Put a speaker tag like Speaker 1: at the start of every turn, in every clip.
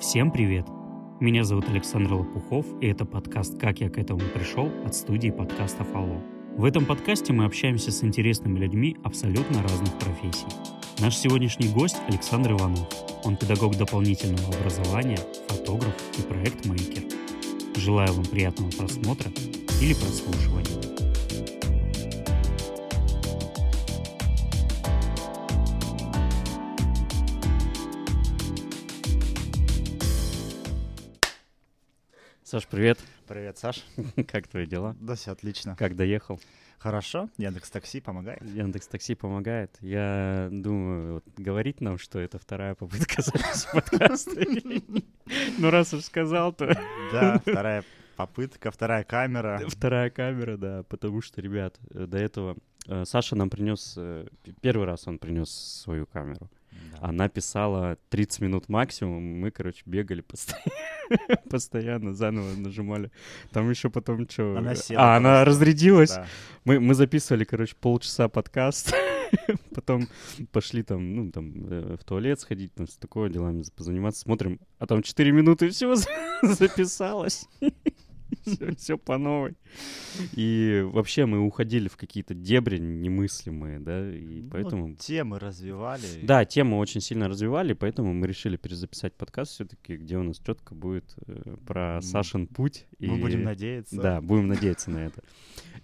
Speaker 1: Всем привет! Меня зовут Александр Лопухов, и это подкаст «Как я к этому пришел» от студии подкастов «Алло». В этом подкасте мы общаемся с интересными людьми абсолютно разных профессий. Наш сегодняшний гость Александр Иванов. Он педагог дополнительного образования, фотограф и проект-мейкер. Желаю вам приятного просмотра или прослушивания. Саш, привет.
Speaker 2: Привет, Саш.
Speaker 1: Как твои дела?
Speaker 2: Да, все отлично.
Speaker 1: Как доехал?
Speaker 2: Хорошо. Яндекс Такси помогает.
Speaker 1: Яндекс Такси помогает. Я думаю, вот, говорить нам, что это вторая попытка записи подкаста. Ну, раз уж сказал, то...
Speaker 2: Да, вторая попытка, вторая камера.
Speaker 1: Вторая камера, да, потому что, ребят, э, до этого э, Саша нам принес, э, первый раз он принес свою камеру.
Speaker 2: Да.
Speaker 1: Она писала 30 минут максимум. Мы, короче, бегали постоянно, постоянно заново нажимали. Там еще потом что?
Speaker 2: Она села
Speaker 1: А, она разрядилась.
Speaker 2: Да.
Speaker 1: Мы, мы записывали, короче, полчаса подкаст. Потом пошли там, ну, там, э, в туалет сходить, там, с такого делами позаниматься. Смотрим, а там 4 минуты всего записалось. Все, по новой. И вообще мы уходили в какие-то дебри немыслимые, да, и
Speaker 2: Ну,
Speaker 1: поэтому...
Speaker 2: темы развивали.
Speaker 1: Да, тему очень сильно развивали, поэтому мы решили перезаписать подкаст все-таки, где у нас четко будет э, про. Сашин путь.
Speaker 2: Мы
Speaker 1: и-
Speaker 2: будем надеяться.
Speaker 1: Да, будем надеяться на это.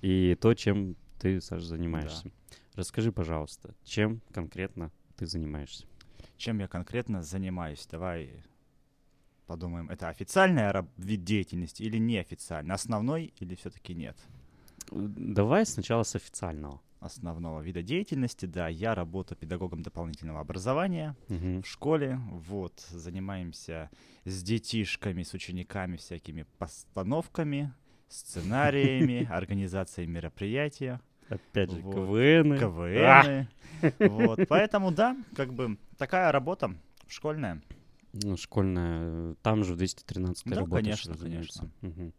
Speaker 1: И то, чем ты, Саша, занимаешься. Расскажи, пожалуйста, чем конкретно ты занимаешься?
Speaker 2: Чем я конкретно занимаюсь? Давай подумаем, это официальный вид деятельности или неофициальный? Основной или все-таки нет?
Speaker 1: Давай сначала с официального.
Speaker 2: Основного вида деятельности, да, я работаю педагогом дополнительного образования
Speaker 1: Мгм.
Speaker 2: в школе, вот, занимаемся с детишками, с учениками всякими постановками, сценариями, организацией мероприятия,
Speaker 1: Опять же,
Speaker 2: Вот.
Speaker 1: КВН.
Speaker 2: КВН. Вот, поэтому, да, как бы такая работа школьная.
Speaker 1: Ну, школьная. э, Там же в 213
Speaker 2: Да,
Speaker 1: работаешь,
Speaker 2: конечно,
Speaker 1: разумеется. Мгм.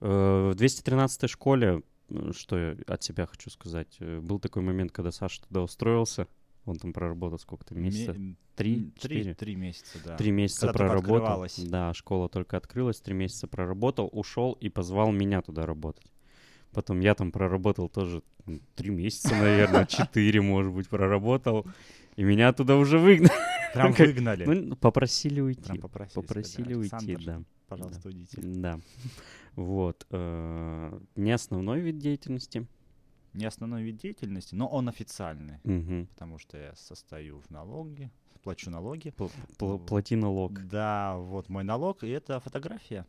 Speaker 1: Э, В 213 школе, э, что я от себя хочу сказать, э, был такой момент, когда Саша туда устроился. Он там проработал сколько-то месяцев?
Speaker 2: Ме-
Speaker 1: Три,
Speaker 2: три, три месяца, да.
Speaker 1: Три месяца
Speaker 2: Когда
Speaker 1: проработал. Да, школа только открылась, три месяца проработал, ушел и позвал меня туда работать. Потом я там проработал тоже м, три месяца, наверное, четыре, может быть, проработал. И меня оттуда уже выгнали.
Speaker 2: Прям выгнали.
Speaker 1: Ну, попросили уйти.
Speaker 2: Прям попросили.
Speaker 1: Попросили
Speaker 2: сказали,
Speaker 1: уйти,
Speaker 2: «Александр,
Speaker 1: да.
Speaker 2: Пожалуйста, уйдите.
Speaker 1: Да. Вот. э, Не основной вид деятельности.
Speaker 2: Не основной вид деятельности, но он официальный,
Speaker 1: Мгм.
Speaker 2: потому что я состою в налоге, плачу налоги.
Speaker 1: Пл- пл- Плати налог.
Speaker 2: Да, вот мой налог, и это фотография.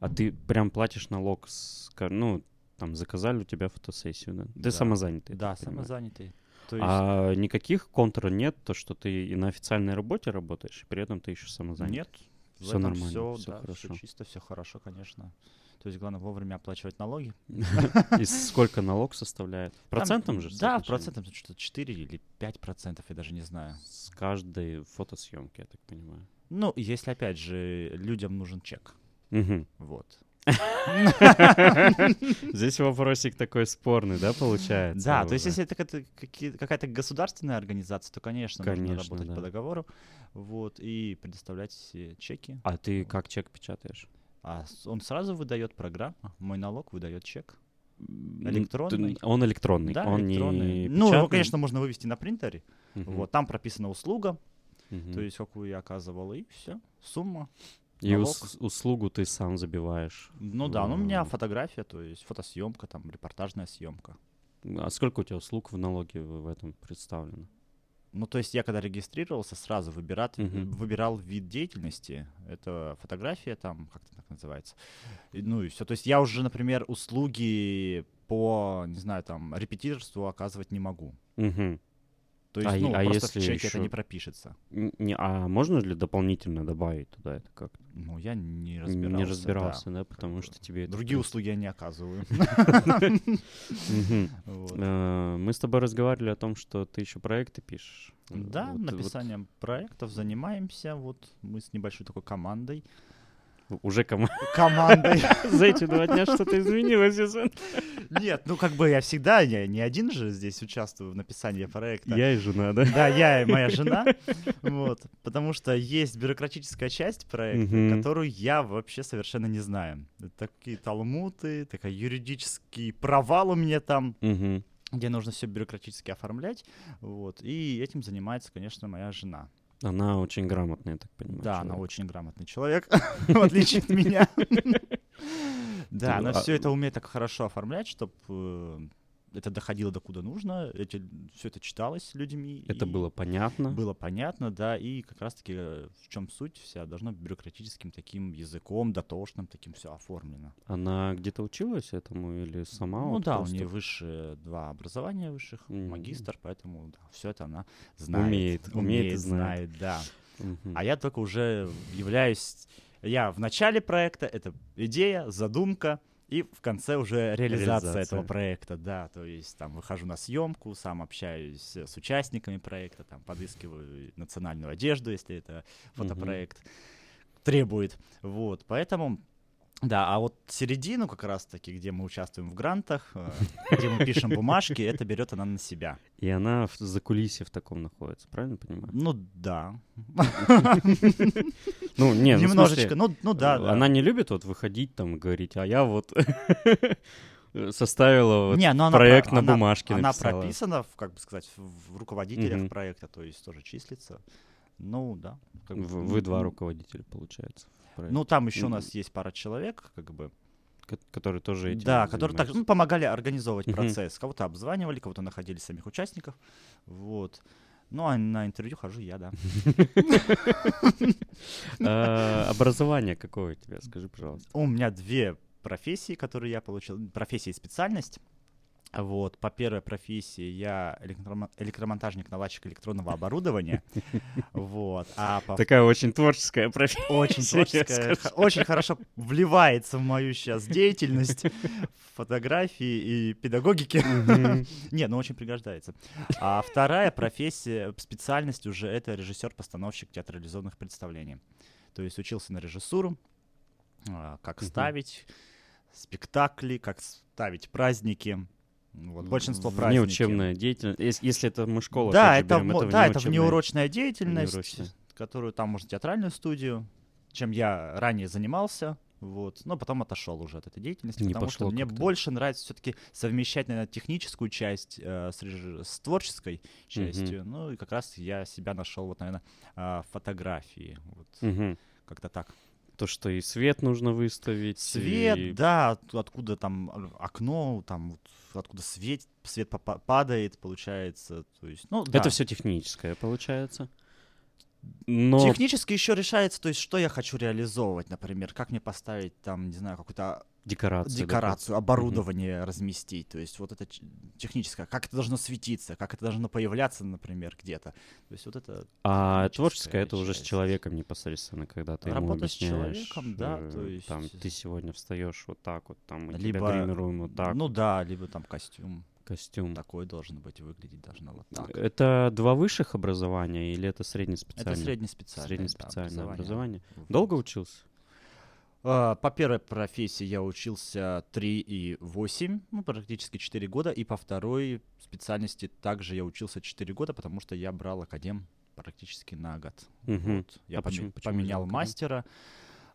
Speaker 1: А ты прям платишь налог с... Ну, там, заказали у тебя фотосессию, да? Ты
Speaker 2: Да.
Speaker 1: самозанятый.
Speaker 2: Да, самозанятый. То есть
Speaker 1: А никаких контр нет, то, что ты и на официальной работе работаешь, и при этом ты еще самозанят.
Speaker 2: нет,
Speaker 1: Всё нормально,
Speaker 2: все,
Speaker 1: всё
Speaker 2: да,
Speaker 1: хорошо.
Speaker 2: все чисто, все хорошо, конечно. То есть главное вовремя оплачивать налоги.
Speaker 1: И сколько налог составляет? Процентом же?
Speaker 2: Да, процентом что-то 4 или 5 процентов, я даже не знаю.
Speaker 1: С каждой фотосъемки, я так понимаю.
Speaker 2: Ну, если, опять же, людям нужен чек. Вот.
Speaker 1: Здесь вопросик такой спорный, да, получается?
Speaker 2: Да, то есть если это какая-то, государственная организация, то, конечно, нужно работать по договору вот, и предоставлять все чеки.
Speaker 1: А ты как чек печатаешь?
Speaker 2: А он сразу выдает программа, мой налог выдает чек. Электронный?
Speaker 1: Он электронный,
Speaker 2: Да,
Speaker 1: он
Speaker 2: электронный.
Speaker 1: не
Speaker 2: Ну, его, конечно, можно вывести на принтере.
Speaker 1: Мгм,
Speaker 2: Вот, там прописана услуга,
Speaker 1: мгм.
Speaker 2: то есть какую я оказывал, и все, сумма.
Speaker 1: И ус- услугу ты сам забиваешь.
Speaker 2: Ну да, ну у меня фотография, то есть фотосъемка, там, репортажная съемка.
Speaker 1: А сколько у тебя услуг в налоге в этом представлено?
Speaker 2: Ну, то есть я когда регистрировался, сразу выбират,
Speaker 1: Мгм.
Speaker 2: выбирал вид деятельности. Это фотография там, как это так называется. И, ну и все. То есть я уже, например, услуги по, не знаю, там, репетиторству оказывать не могу.
Speaker 1: Мгм.
Speaker 2: То есть,
Speaker 1: А
Speaker 2: ну,
Speaker 1: а
Speaker 2: просто
Speaker 1: если
Speaker 2: в чеке это
Speaker 1: ещё-
Speaker 2: не пропишется.
Speaker 1: Не, а можно ли дополнительно добавить туда это как?
Speaker 2: Ну, я не
Speaker 1: Не
Speaker 2: разбирался.
Speaker 1: разбирался, да,
Speaker 2: как
Speaker 1: потому что тебе это,
Speaker 2: Другие
Speaker 1: принципе-
Speaker 2: услуги я не оказываю.
Speaker 1: Э, Мы с тобой разговаривали о том, что ты еще проекты пишешь.
Speaker 2: Да, написанием проектов занимаемся. Вот мы с небольшой такой командой.
Speaker 1: Уже кома-
Speaker 2: командой.
Speaker 1: за эти два дня что-то изменилось, Язон.
Speaker 2: Нет, ну как бы я всегда, я не один же здесь участвую в написании проекта.
Speaker 1: Я и жена, да?
Speaker 2: Да, я и моя жена. Вот. Потому что есть бюрократическая часть проекта, которую я вообще совершенно не знаю. Такие талмуты, такой юридический провал у меня там, где нужно все бюрократически оформлять. Вот. И этим занимается, конечно, моя жена.
Speaker 1: Она очень грамотная, я так понимаю.
Speaker 2: Да, она
Speaker 1: человек.
Speaker 2: очень грамотный человек, в отличие от меня. Да, она
Speaker 1: А-
Speaker 2: все это умеет так хорошо оформлять, чтобы это доходило до куда нужно, все это читалось людьми.
Speaker 1: Это было понятно.
Speaker 2: Было понятно, да, и как раз-таки э, в чем суть вся, должно быть бюрократическим таким языком, дотошным, таким все оформлено.
Speaker 1: Она где-то училась этому или сама?
Speaker 2: ну
Speaker 1: вот
Speaker 2: да,
Speaker 1: просто
Speaker 2: у нее высшие два образования высших,
Speaker 1: Мгм.
Speaker 2: магистр, поэтому все это она знает.
Speaker 1: Умеет, умеет и знает.
Speaker 2: знает, да.
Speaker 1: Мгм.
Speaker 2: А я только уже являюсь... Я в начале проекта, это идея, задумка, и в конце уже реализация,
Speaker 1: Реализация.
Speaker 2: этого проекта, да. То есть там выхожу на съемку, сам общаюсь с участниками проекта, там подыскиваю национальную одежду, если это фотопроект требует. Вот, поэтому... Да, а вот середину как раз-таки, где мы участвуем в грантах, э, где мы пишем бумажки, это берет она на себя.
Speaker 1: И она в закулисье в таком находится, правильно понимаю?
Speaker 2: Ну да.
Speaker 1: Ну, не, ну,
Speaker 2: Немножечко, ну, ну да, да.
Speaker 1: Она не любит вот выходить там и говорить, а я вот составила вот
Speaker 2: Не, но она
Speaker 1: проект
Speaker 2: про-
Speaker 1: на
Speaker 2: она-
Speaker 1: бумажке
Speaker 2: Она
Speaker 1: написала.
Speaker 2: прописана, в, как бы сказать, в руководителях
Speaker 1: Мгм.
Speaker 2: проекта, то есть тоже числится. Ну, да. как бы,
Speaker 1: Вы два руководителя, получается.
Speaker 2: Ну, там еще у нас есть пара человек, как бы.
Speaker 1: ко- которые тоже этим
Speaker 2: Да, которые так, ну, помогали организовывать процесс. Кого-то обзванивали, кого-то находили самих участников. Вот. Ну, а на интервью хожу я, да.
Speaker 1: А, Образование какое у тебя, скажи, пожалуйста.
Speaker 2: У меня две профессии, которые я получил. Профессия и специальность. Вот, по первой профессии я электромо- электромонтажник-наладчик электронного оборудования. Вот, а по
Speaker 1: Такая очень творческая профессия.
Speaker 2: очень творческая, очень хорошо вливается в мою сейчас деятельность фотографии и педагогики. Не, ну очень пригождается. А вторая профессия, специальность уже это режиссер-постановщик театрализованных представлений. То есть учился на режиссуру, а, как ставить спектакли, как ставить праздники. Вот, большинство праздники.
Speaker 1: Внеучебная деятельность. Ес- Если это мы школа,
Speaker 2: Да, это,
Speaker 1: берем,
Speaker 2: мо- да, это внеурочная деятельность,
Speaker 1: Внеурочная.
Speaker 2: которую там можно театральную студию, чем я ранее занимался. Вот, но потом отошел уже от этой деятельности,
Speaker 1: Не
Speaker 2: потому что мне
Speaker 1: как-то.
Speaker 2: больше нравится все-таки совмещать, наверное, техническую часть э, с, реж- с творческой частью. Ну и как раз я себя нашел, вот, наверное, в фотографии. Вот,
Speaker 1: Мгм.
Speaker 2: как-то так.
Speaker 1: То, что и свет нужно выставить.
Speaker 2: Свет,
Speaker 1: и-
Speaker 2: да, от- откуда там э, окно, там вот, откуда свет, свет падает, получается. То есть, ну, да.
Speaker 1: Это все техническое, получается. Но
Speaker 2: Технически еще решается, то есть, что я хочу реализовывать, например, как мне поставить там, не знаю, какую-то
Speaker 1: декорация.
Speaker 2: декорацию, оборудование разместить, то есть вот это техническое, как это должно светиться, как это должно появляться, например, где-то. То есть вот это
Speaker 1: А творческое это уже с человеком непосредственно, когда ты ему
Speaker 2: Работа с
Speaker 1: объясняешь,
Speaker 2: человеком, да,
Speaker 1: э,
Speaker 2: то есть-
Speaker 1: там ты сегодня встаешь вот так вот, там
Speaker 2: Либо,
Speaker 1: тебя гримируем вот так,
Speaker 2: ну да, либо там костюм
Speaker 1: костюм.
Speaker 2: такой должен быть, выглядеть должно вот так.
Speaker 1: Это два высших образования или это
Speaker 2: Это
Speaker 1: среднеспециальное?
Speaker 2: среднеспециальное, да,
Speaker 1: Среднеспециальное образование.
Speaker 2: Вот.
Speaker 1: Долго учился?
Speaker 2: А, По первой профессии я учился 3 и 8, ну, практически 4 года, и по второй специальности также я учился 4 года, потому что я брал академ практически на год.
Speaker 1: Мгм.
Speaker 2: Вот. Я
Speaker 1: А почему- почему
Speaker 2: поменял
Speaker 1: академ?
Speaker 2: мастера.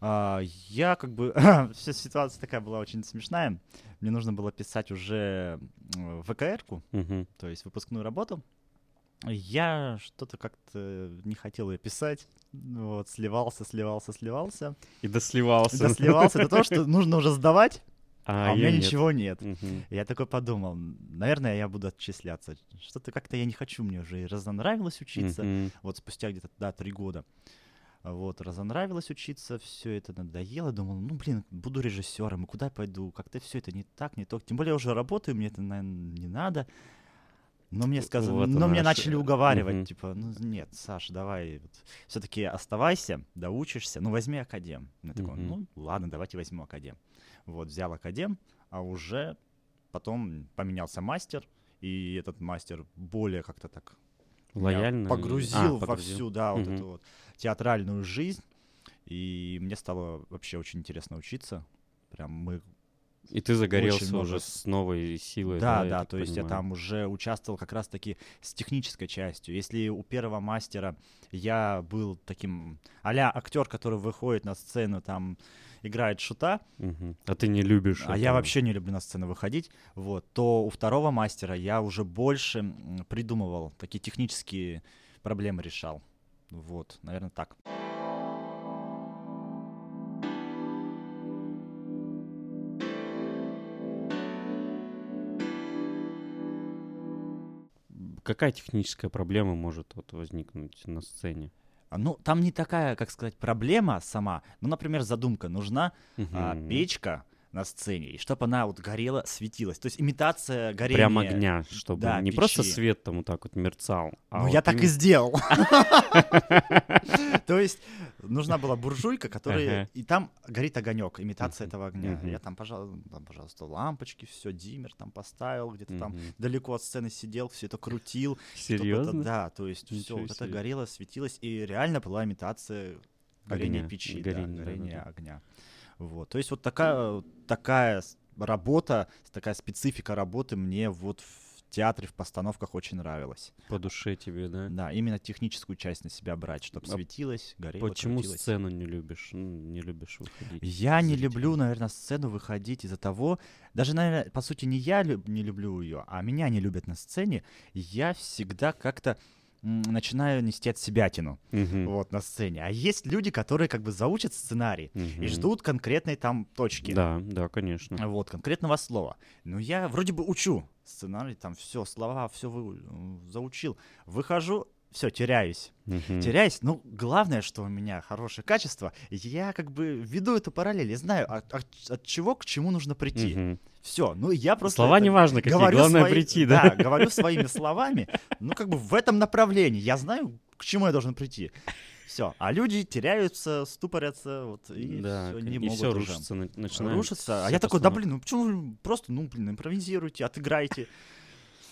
Speaker 2: А, Я как бы... Вся ситуация такая была очень смешная. Мне нужно было писать уже м, ВКР-ку,
Speaker 1: Мгм.
Speaker 2: то есть выпускную работу. Я что-то как-то не хотел ее писать. Вот, сливался, сливался, сливался.
Speaker 1: И досливался.
Speaker 2: Досливался до того, что нужно уже сдавать, а, у меня
Speaker 1: нет.
Speaker 2: ничего нет.
Speaker 1: Мгм.
Speaker 2: Я такой подумал, наверное, я буду отчисляться. Что-то как-то я не хочу, мне уже и разонравилось учиться.
Speaker 1: Мгм.
Speaker 2: Вот спустя где-то, да, три года. Вот, разонравилось учиться, все это надоело. Думал, ну, блин, буду режиссером, и куда пойду? Как-то все это не так, не то. Тем более я уже работаю, мне это, наверное, не надо. Но мне сказали,
Speaker 1: Вот
Speaker 2: но мне начали уговаривать,
Speaker 1: Мгм.
Speaker 2: типа, ну нет, Саш, давай, все-таки оставайся, доучишься, ну возьми академ. Я такой,
Speaker 1: Мгм.
Speaker 2: ну ладно, давайте возьму академ. Вот взял академ, а уже потом поменялся мастер, и этот мастер более как-то так
Speaker 1: Лояльно?
Speaker 2: погрузил
Speaker 1: А,
Speaker 2: во
Speaker 1: погрузил.
Speaker 2: всю, да, вот
Speaker 1: Мгм.
Speaker 2: эту вот театральную жизнь. И мне стало вообще очень интересно учиться. Прям мы
Speaker 1: И ты загорелся
Speaker 2: много
Speaker 1: уже
Speaker 2: с-
Speaker 1: новой силой.
Speaker 2: Да,
Speaker 1: я
Speaker 2: да,
Speaker 1: так
Speaker 2: то есть я
Speaker 1: понимаю.
Speaker 2: там уже участвовал как раз-таки с технической частью. Если у первого мастера я был таким а-ля актер, который выходит на сцену, там играет шута,
Speaker 1: Мгм. А ты не любишь
Speaker 2: а я
Speaker 1: этого.
Speaker 2: вообще не люблю на сцену выходить, вот, то у второго мастера я уже больше придумывал, такие технические проблемы решал. Вот, наверное, так.
Speaker 1: Какая техническая проблема может вот возникнуть на сцене?
Speaker 2: А, Ну, там не такая, как сказать, проблема сама. Ну, например, задумка. Нужна а,
Speaker 1: Мгм.
Speaker 2: печка на сцене, и чтобы она вот горела, светилась. То есть имитация горения.
Speaker 1: Прям огня, чтобы
Speaker 2: да,
Speaker 1: не просто
Speaker 2: печи.
Speaker 1: свет там вот так вот мерцал. а
Speaker 2: Ну,
Speaker 1: вот
Speaker 2: я так и сделал. То есть нужна была буржуйка, которая... И там горит огонек, имитация этого огня. Я там, пожалуйста, лампочки, все, диммер там поставил, где-то там далеко от сцены сидел, все это крутил.
Speaker 1: Серьезно?
Speaker 2: да, то есть все вот это горело, светилось, и реально была имитация горения печи,
Speaker 1: горения,
Speaker 2: огня. Вот, то есть вот такая, такая с- работа, такая специфика работы мне вот в театре, в постановках очень нравилась.
Speaker 1: По душе тебе, да?
Speaker 2: Да, именно техническую часть на себя брать, чтобы
Speaker 1: А
Speaker 2: светилось, горело,
Speaker 1: Почему
Speaker 2: крутилось.
Speaker 1: сцену не любишь? Ну, не любишь выходить?
Speaker 2: Я не люблю, наверное, сцену выходить из-за того, даже, наверное, по сути, не я люб- не люблю ее, а меня не любят на сцене. Я всегда как-то начинаю нести от себятину
Speaker 1: Мгм.
Speaker 2: вот на сцене. А есть люди, которые как бы заучат сценарий и
Speaker 1: Мгм.
Speaker 2: ждут конкретной там точки.
Speaker 1: Да, да, конечно.
Speaker 2: Вот, конкретного слова. Но я вроде бы учу сценарий, там все, слова, все заучил. Выхожу, все, теряюсь.
Speaker 1: Мгм.
Speaker 2: теряюсь. Ну, главное, что у меня хорошее качество, я как бы веду эту параллель, я знаю, от, от- от чего к чему нужно прийти.
Speaker 1: Мгм.
Speaker 2: Все, ну я просто...
Speaker 1: Слова
Speaker 2: это
Speaker 1: не важно, какие,
Speaker 2: говорю
Speaker 1: главное
Speaker 2: свои-
Speaker 1: прийти, да?
Speaker 2: говорю своими словами, ну как бы в этом направлении, я знаю, к чему я должен прийти. Все, а люди теряются, ступорятся, вот, и
Speaker 1: да, кон-
Speaker 2: не
Speaker 1: и
Speaker 2: могут
Speaker 1: все
Speaker 2: уже.
Speaker 1: рушится, на- начинает
Speaker 2: Рушится. А
Speaker 1: все
Speaker 2: я такой, да блин, ну почему просто, ну блин, импровизируйте, отыграйте.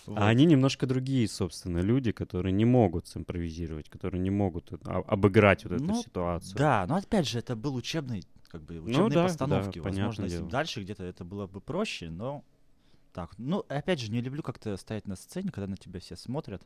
Speaker 2: Вот.
Speaker 1: А они немножко другие, собственно, люди, которые не могут симпровизировать, которые не могут это- а- обыграть вот эту
Speaker 2: Ну,
Speaker 1: ситуацию.
Speaker 2: Да, но опять же, это был учебный, как бы, учебные
Speaker 1: да,
Speaker 2: постановки.
Speaker 1: да,
Speaker 2: Возможно, если
Speaker 1: дело.
Speaker 2: дальше где-то это было бы проще, но так. Ну, опять же, не люблю как-то стоять на сцене, когда на тебя все смотрят.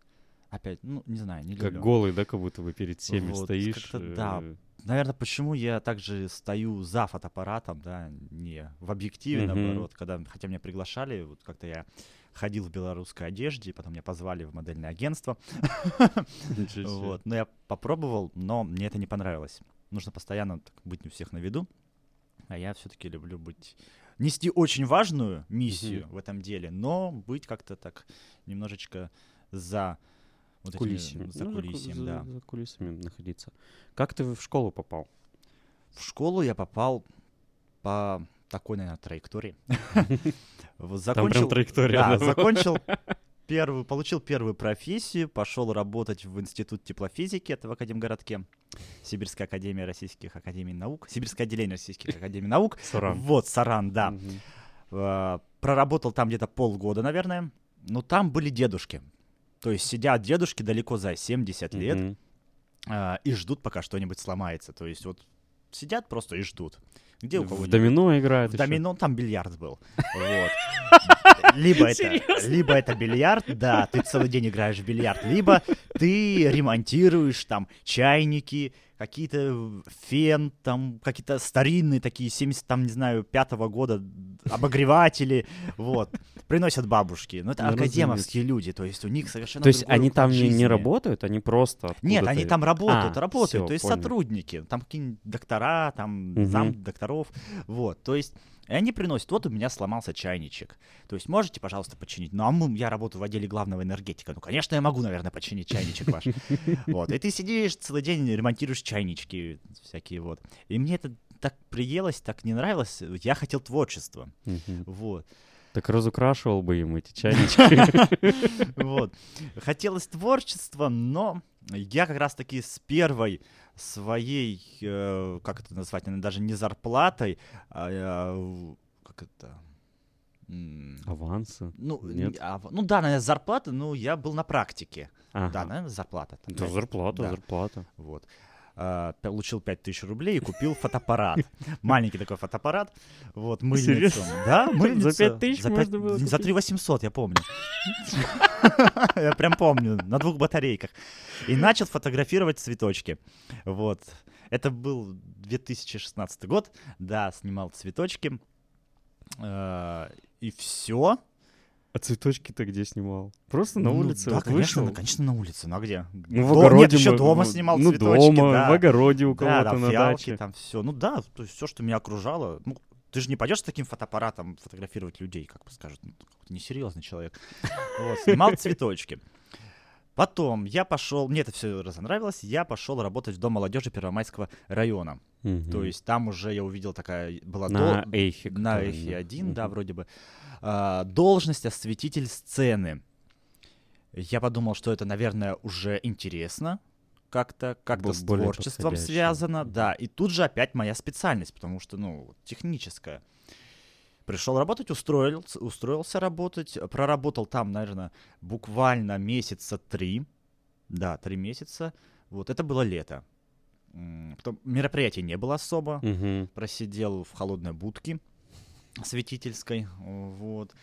Speaker 2: Опять, ну, не знаю, не
Speaker 1: Как
Speaker 2: люблю.
Speaker 1: голый, да, как будто бы перед всеми
Speaker 2: Вот,
Speaker 1: стоишь.
Speaker 2: как-то да.
Speaker 1: э,
Speaker 2: Наверное, почему я также стою за фотоаппаратом, да, не в объективе,
Speaker 1: Мгм.
Speaker 2: наоборот, когда, хотя меня приглашали, вот как-то я ходил в белорусской одежде, потом меня позвали в модельное агентство. Вот, но я попробовал, но мне это не понравилось. Нужно постоянно так быть у всех на виду, а я все-таки люблю быть нести очень важную миссию в этом деле, но быть как-то так немножечко за вот этими-
Speaker 1: Кулисами.
Speaker 2: за
Speaker 1: Ну, ку-
Speaker 2: кулисами,
Speaker 1: за-
Speaker 2: да.
Speaker 1: за кулисами находиться. Как ты в школу попал?
Speaker 2: В школу я попал по такой, наверное, траектории. Вот
Speaker 1: Там прям траектория.
Speaker 2: Да? закончил первую, получил первую профессию, пошел работать в Институт теплофизики, это в Академгородке, Сибирская академия российских академий наук, Сибирское отделение российских академий наук.
Speaker 1: Саран.
Speaker 2: Вот, Саран, да. Э, Проработал там где-то полгода, наверное, но там были дедушки. То есть сидят дедушки далеко за 70 лет а, и ждут, пока что-нибудь сломается. То есть вот сидят просто и ждут. Где у
Speaker 1: В
Speaker 2: кого-нибудь?
Speaker 1: домино играет
Speaker 2: В
Speaker 1: ещё?
Speaker 2: домино там бильярд был. Вот. Либо это, либо это бильярд, да, ты целый день играешь в бильярд, либо ты ремонтируешь там чайники, какие-то фен, там какие-то старинные такие 70, там, не знаю, пятого года обогреватели, вот, приносят бабушки. Но это
Speaker 1: Ну,
Speaker 2: академовские люди, то есть у них совершенно
Speaker 1: То есть они там не, работают, они просто
Speaker 2: Нет, они там работают,
Speaker 1: А,
Speaker 2: работают, то есть сотрудники, там какие-нибудь доктора, там зам докторов, вот, то есть и они приносят, вот у меня сломался чайничек, то есть можете, пожалуйста, починить, ну а мы- я работаю в отделе главного энергетика, ну, конечно, я могу, наверное, починить чайничек ваш, вот, и ты сидишь целый день, ремонтируешь чайнички всякие, вот, и мне это так приелось, так не нравилось, я хотел творчества,
Speaker 1: Мгм.
Speaker 2: вот,
Speaker 1: Так разукрашивал бы им эти чайнички.
Speaker 2: Вот. Хотелось творчества, но я как раз-таки с первой своей, э, как это назвать, даже не зарплатой, а, э, как это... м,
Speaker 1: Авансы.
Speaker 2: Ну,
Speaker 1: Нет?
Speaker 2: не- а, ну да, наверное, зарплата, но я был на практике.
Speaker 1: Ага.
Speaker 2: Да, наверное, зарплата.
Speaker 1: Да,
Speaker 2: такая.
Speaker 1: зарплата,
Speaker 2: Да.
Speaker 1: зарплата.
Speaker 2: Вот. А, получил 5000 рублей и купил фотоаппарат. Маленький такой фотоаппарат. Вот, мыльницу. Да, мыльницу.
Speaker 1: За 5000
Speaker 2: За пять-
Speaker 1: можно было
Speaker 2: За
Speaker 1: купить?
Speaker 2: 3 800, я помню. Я прям помню, на двух батарейках. И начал фотографировать цветочки. Вот. Это был 2016 год. Да, снимал цветочки. Э, И все.
Speaker 1: А цветочки-то где снимал? Просто на улице
Speaker 2: Да,
Speaker 1: вот
Speaker 2: конечно,
Speaker 1: вышел?
Speaker 2: на- конечно, на улице. Ну а где?
Speaker 1: Ну, в
Speaker 2: Дом-
Speaker 1: огороде.
Speaker 2: Нет, еще дома
Speaker 1: ну,
Speaker 2: снимал
Speaker 1: Ну,
Speaker 2: цветочки,
Speaker 1: дома,
Speaker 2: да.
Speaker 1: в огороде у
Speaker 2: Да,
Speaker 1: кого-то
Speaker 2: да,
Speaker 1: на
Speaker 2: фиалки,
Speaker 1: даче.
Speaker 2: там все. Ну да, то есть все, что меня окружало. Ну, ты же не пойдешь с таким фотоаппаратом фотографировать людей, как бы скажут, ну, какой-то несерьезный человек. Вот, снимал цветочки. Потом я пошел, мне это все разонравилось, я пошел работать в Дом молодежи Первомайского района.
Speaker 1: Мгм.
Speaker 2: То есть там уже я увидел такая, была
Speaker 1: на
Speaker 2: дол-
Speaker 1: Эйхе.
Speaker 2: на Эхе
Speaker 1: да.
Speaker 2: 1, да, вроде бы. А, должность осветитель сцены. Я подумал, что это, наверное, уже интересно как-то, как-то с творчеством связано, да. И тут же опять моя специальность, потому что, ну, техническая. Пришел работать, устроился, устроился работать, проработал там, наверное, буквально месяца три, да, три месяца. Вот это было лето. Потом мероприятий не было особо
Speaker 1: Мгм.
Speaker 2: просидел в холодной будке светительской, вот.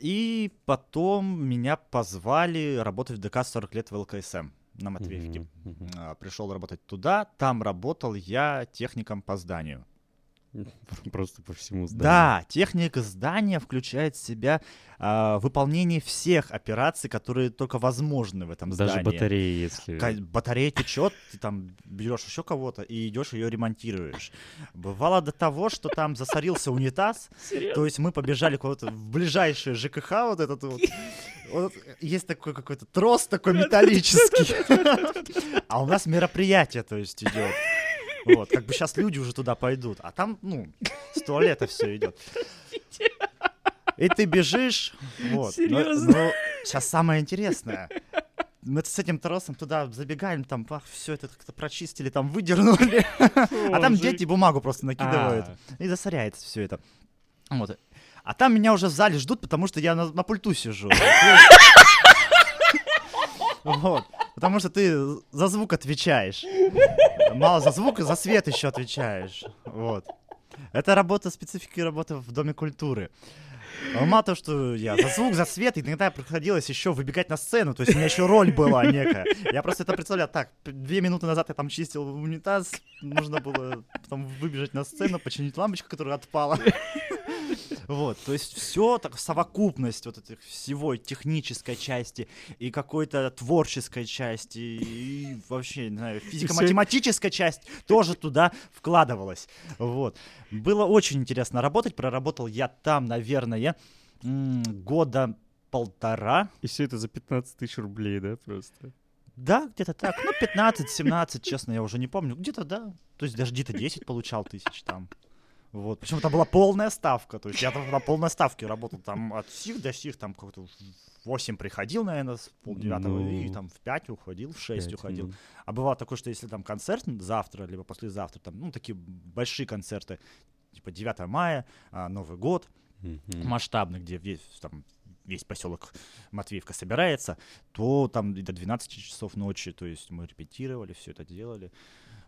Speaker 2: И потом меня позвали работать в ДК 40 лет в ЛКСМ на Матвеевке.
Speaker 1: Мгм.
Speaker 2: А, Пришел работать туда, там работал я техником по зданию.
Speaker 1: Просто по всему зданию.
Speaker 2: Да, техника здания включает в себя а, выполнение всех операций, которые только возможны в этом
Speaker 1: Даже
Speaker 2: здании.
Speaker 1: батареи, если...
Speaker 2: Батарея течет, ты там берешь еще кого-то и идешь ее ремонтируешь. Бывало до того, что там засорился унитаз, то есть мы побежали куда-то в ближайшее ЖКХ, вот этот вот. Вот есть такой какой-то трос такой металлический. А у нас мероприятие, то есть, идет. Вот, как бы сейчас люди уже туда пойдут, а там, ну, с туалета все идет. И ты бежишь, вот.
Speaker 1: Серьезно?
Speaker 2: сейчас самое интересное. Мы с этим тросом туда забегаем, там, все это как-то прочистили, там выдернули. А там дети бумагу просто накидывают.
Speaker 1: А.
Speaker 2: И засоряется все это. Вот. А там меня уже в зале ждут, потому что я на, на пульту сижу. Вот. Потому что ты за звук отвечаешь. Мало за звук, за свет еще отвечаешь. Вот. Это работа, специфика работы в Доме культуры. А Мало того, что я за звук, за свет, иногда приходилось еще выбегать на сцену, то есть у меня еще роль была некая. Я просто это представлял, так, две минуты назад я там чистил унитаз, нужно было потом выбежать на сцену, починить лампочку, которая отпала. Вот, то есть все так совокупность вот этих всего технической части и какой-то творческой части и вообще, не знаю, физико-математическая часть тоже туда вкладывалась. Вот. Было очень интересно работать. Проработал я там, наверное, года полтора.
Speaker 1: И все это за 15 тысяч рублей, да, просто?
Speaker 2: Да, где-то так. Ну, 15-17, честно, я уже не помню. Где-то, да. То есть даже где-то 10 получал тысяч там. Вот. Причем там была полная ставка. То есть я там на полной ставке работал. Там от сих до сих, там как-то в 8 приходил, наверное, с полдевятого,
Speaker 1: Ну.
Speaker 2: и там в 5 уходил, в 6
Speaker 1: Пять,
Speaker 2: уходил.
Speaker 1: ну.
Speaker 2: А бывало такое, что если там концерт завтра, либо послезавтра, там, ну, такие большие концерты, типа 9 мая, а, Новый год,
Speaker 1: Мгм.
Speaker 2: масштабный, где весь, там, весь поселок Матвеевка собирается, то там и до 12 часов ночи, то есть мы репетировали, все это делали.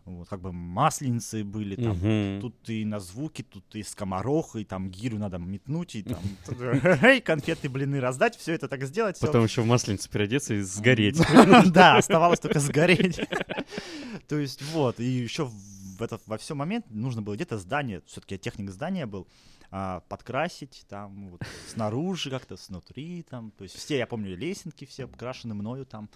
Speaker 2: Вот, как бы масленицы были, там,
Speaker 1: Мгм.
Speaker 2: тут и на звуки, тут и скоморох, и там гирю надо метнуть, и там конфеты, блины раздать, все это так сделать.
Speaker 1: Потом еще в масленицу переодеться и сгореть.
Speaker 2: Да, оставалось только сгореть. То есть вот, и еще в этот, во все момент нужно было где-то здание, все-таки техник здания был, а, подкрасить там вот снаружи как-то, снутри там. То есть все, я помню, лесенки все обкрашены мною там.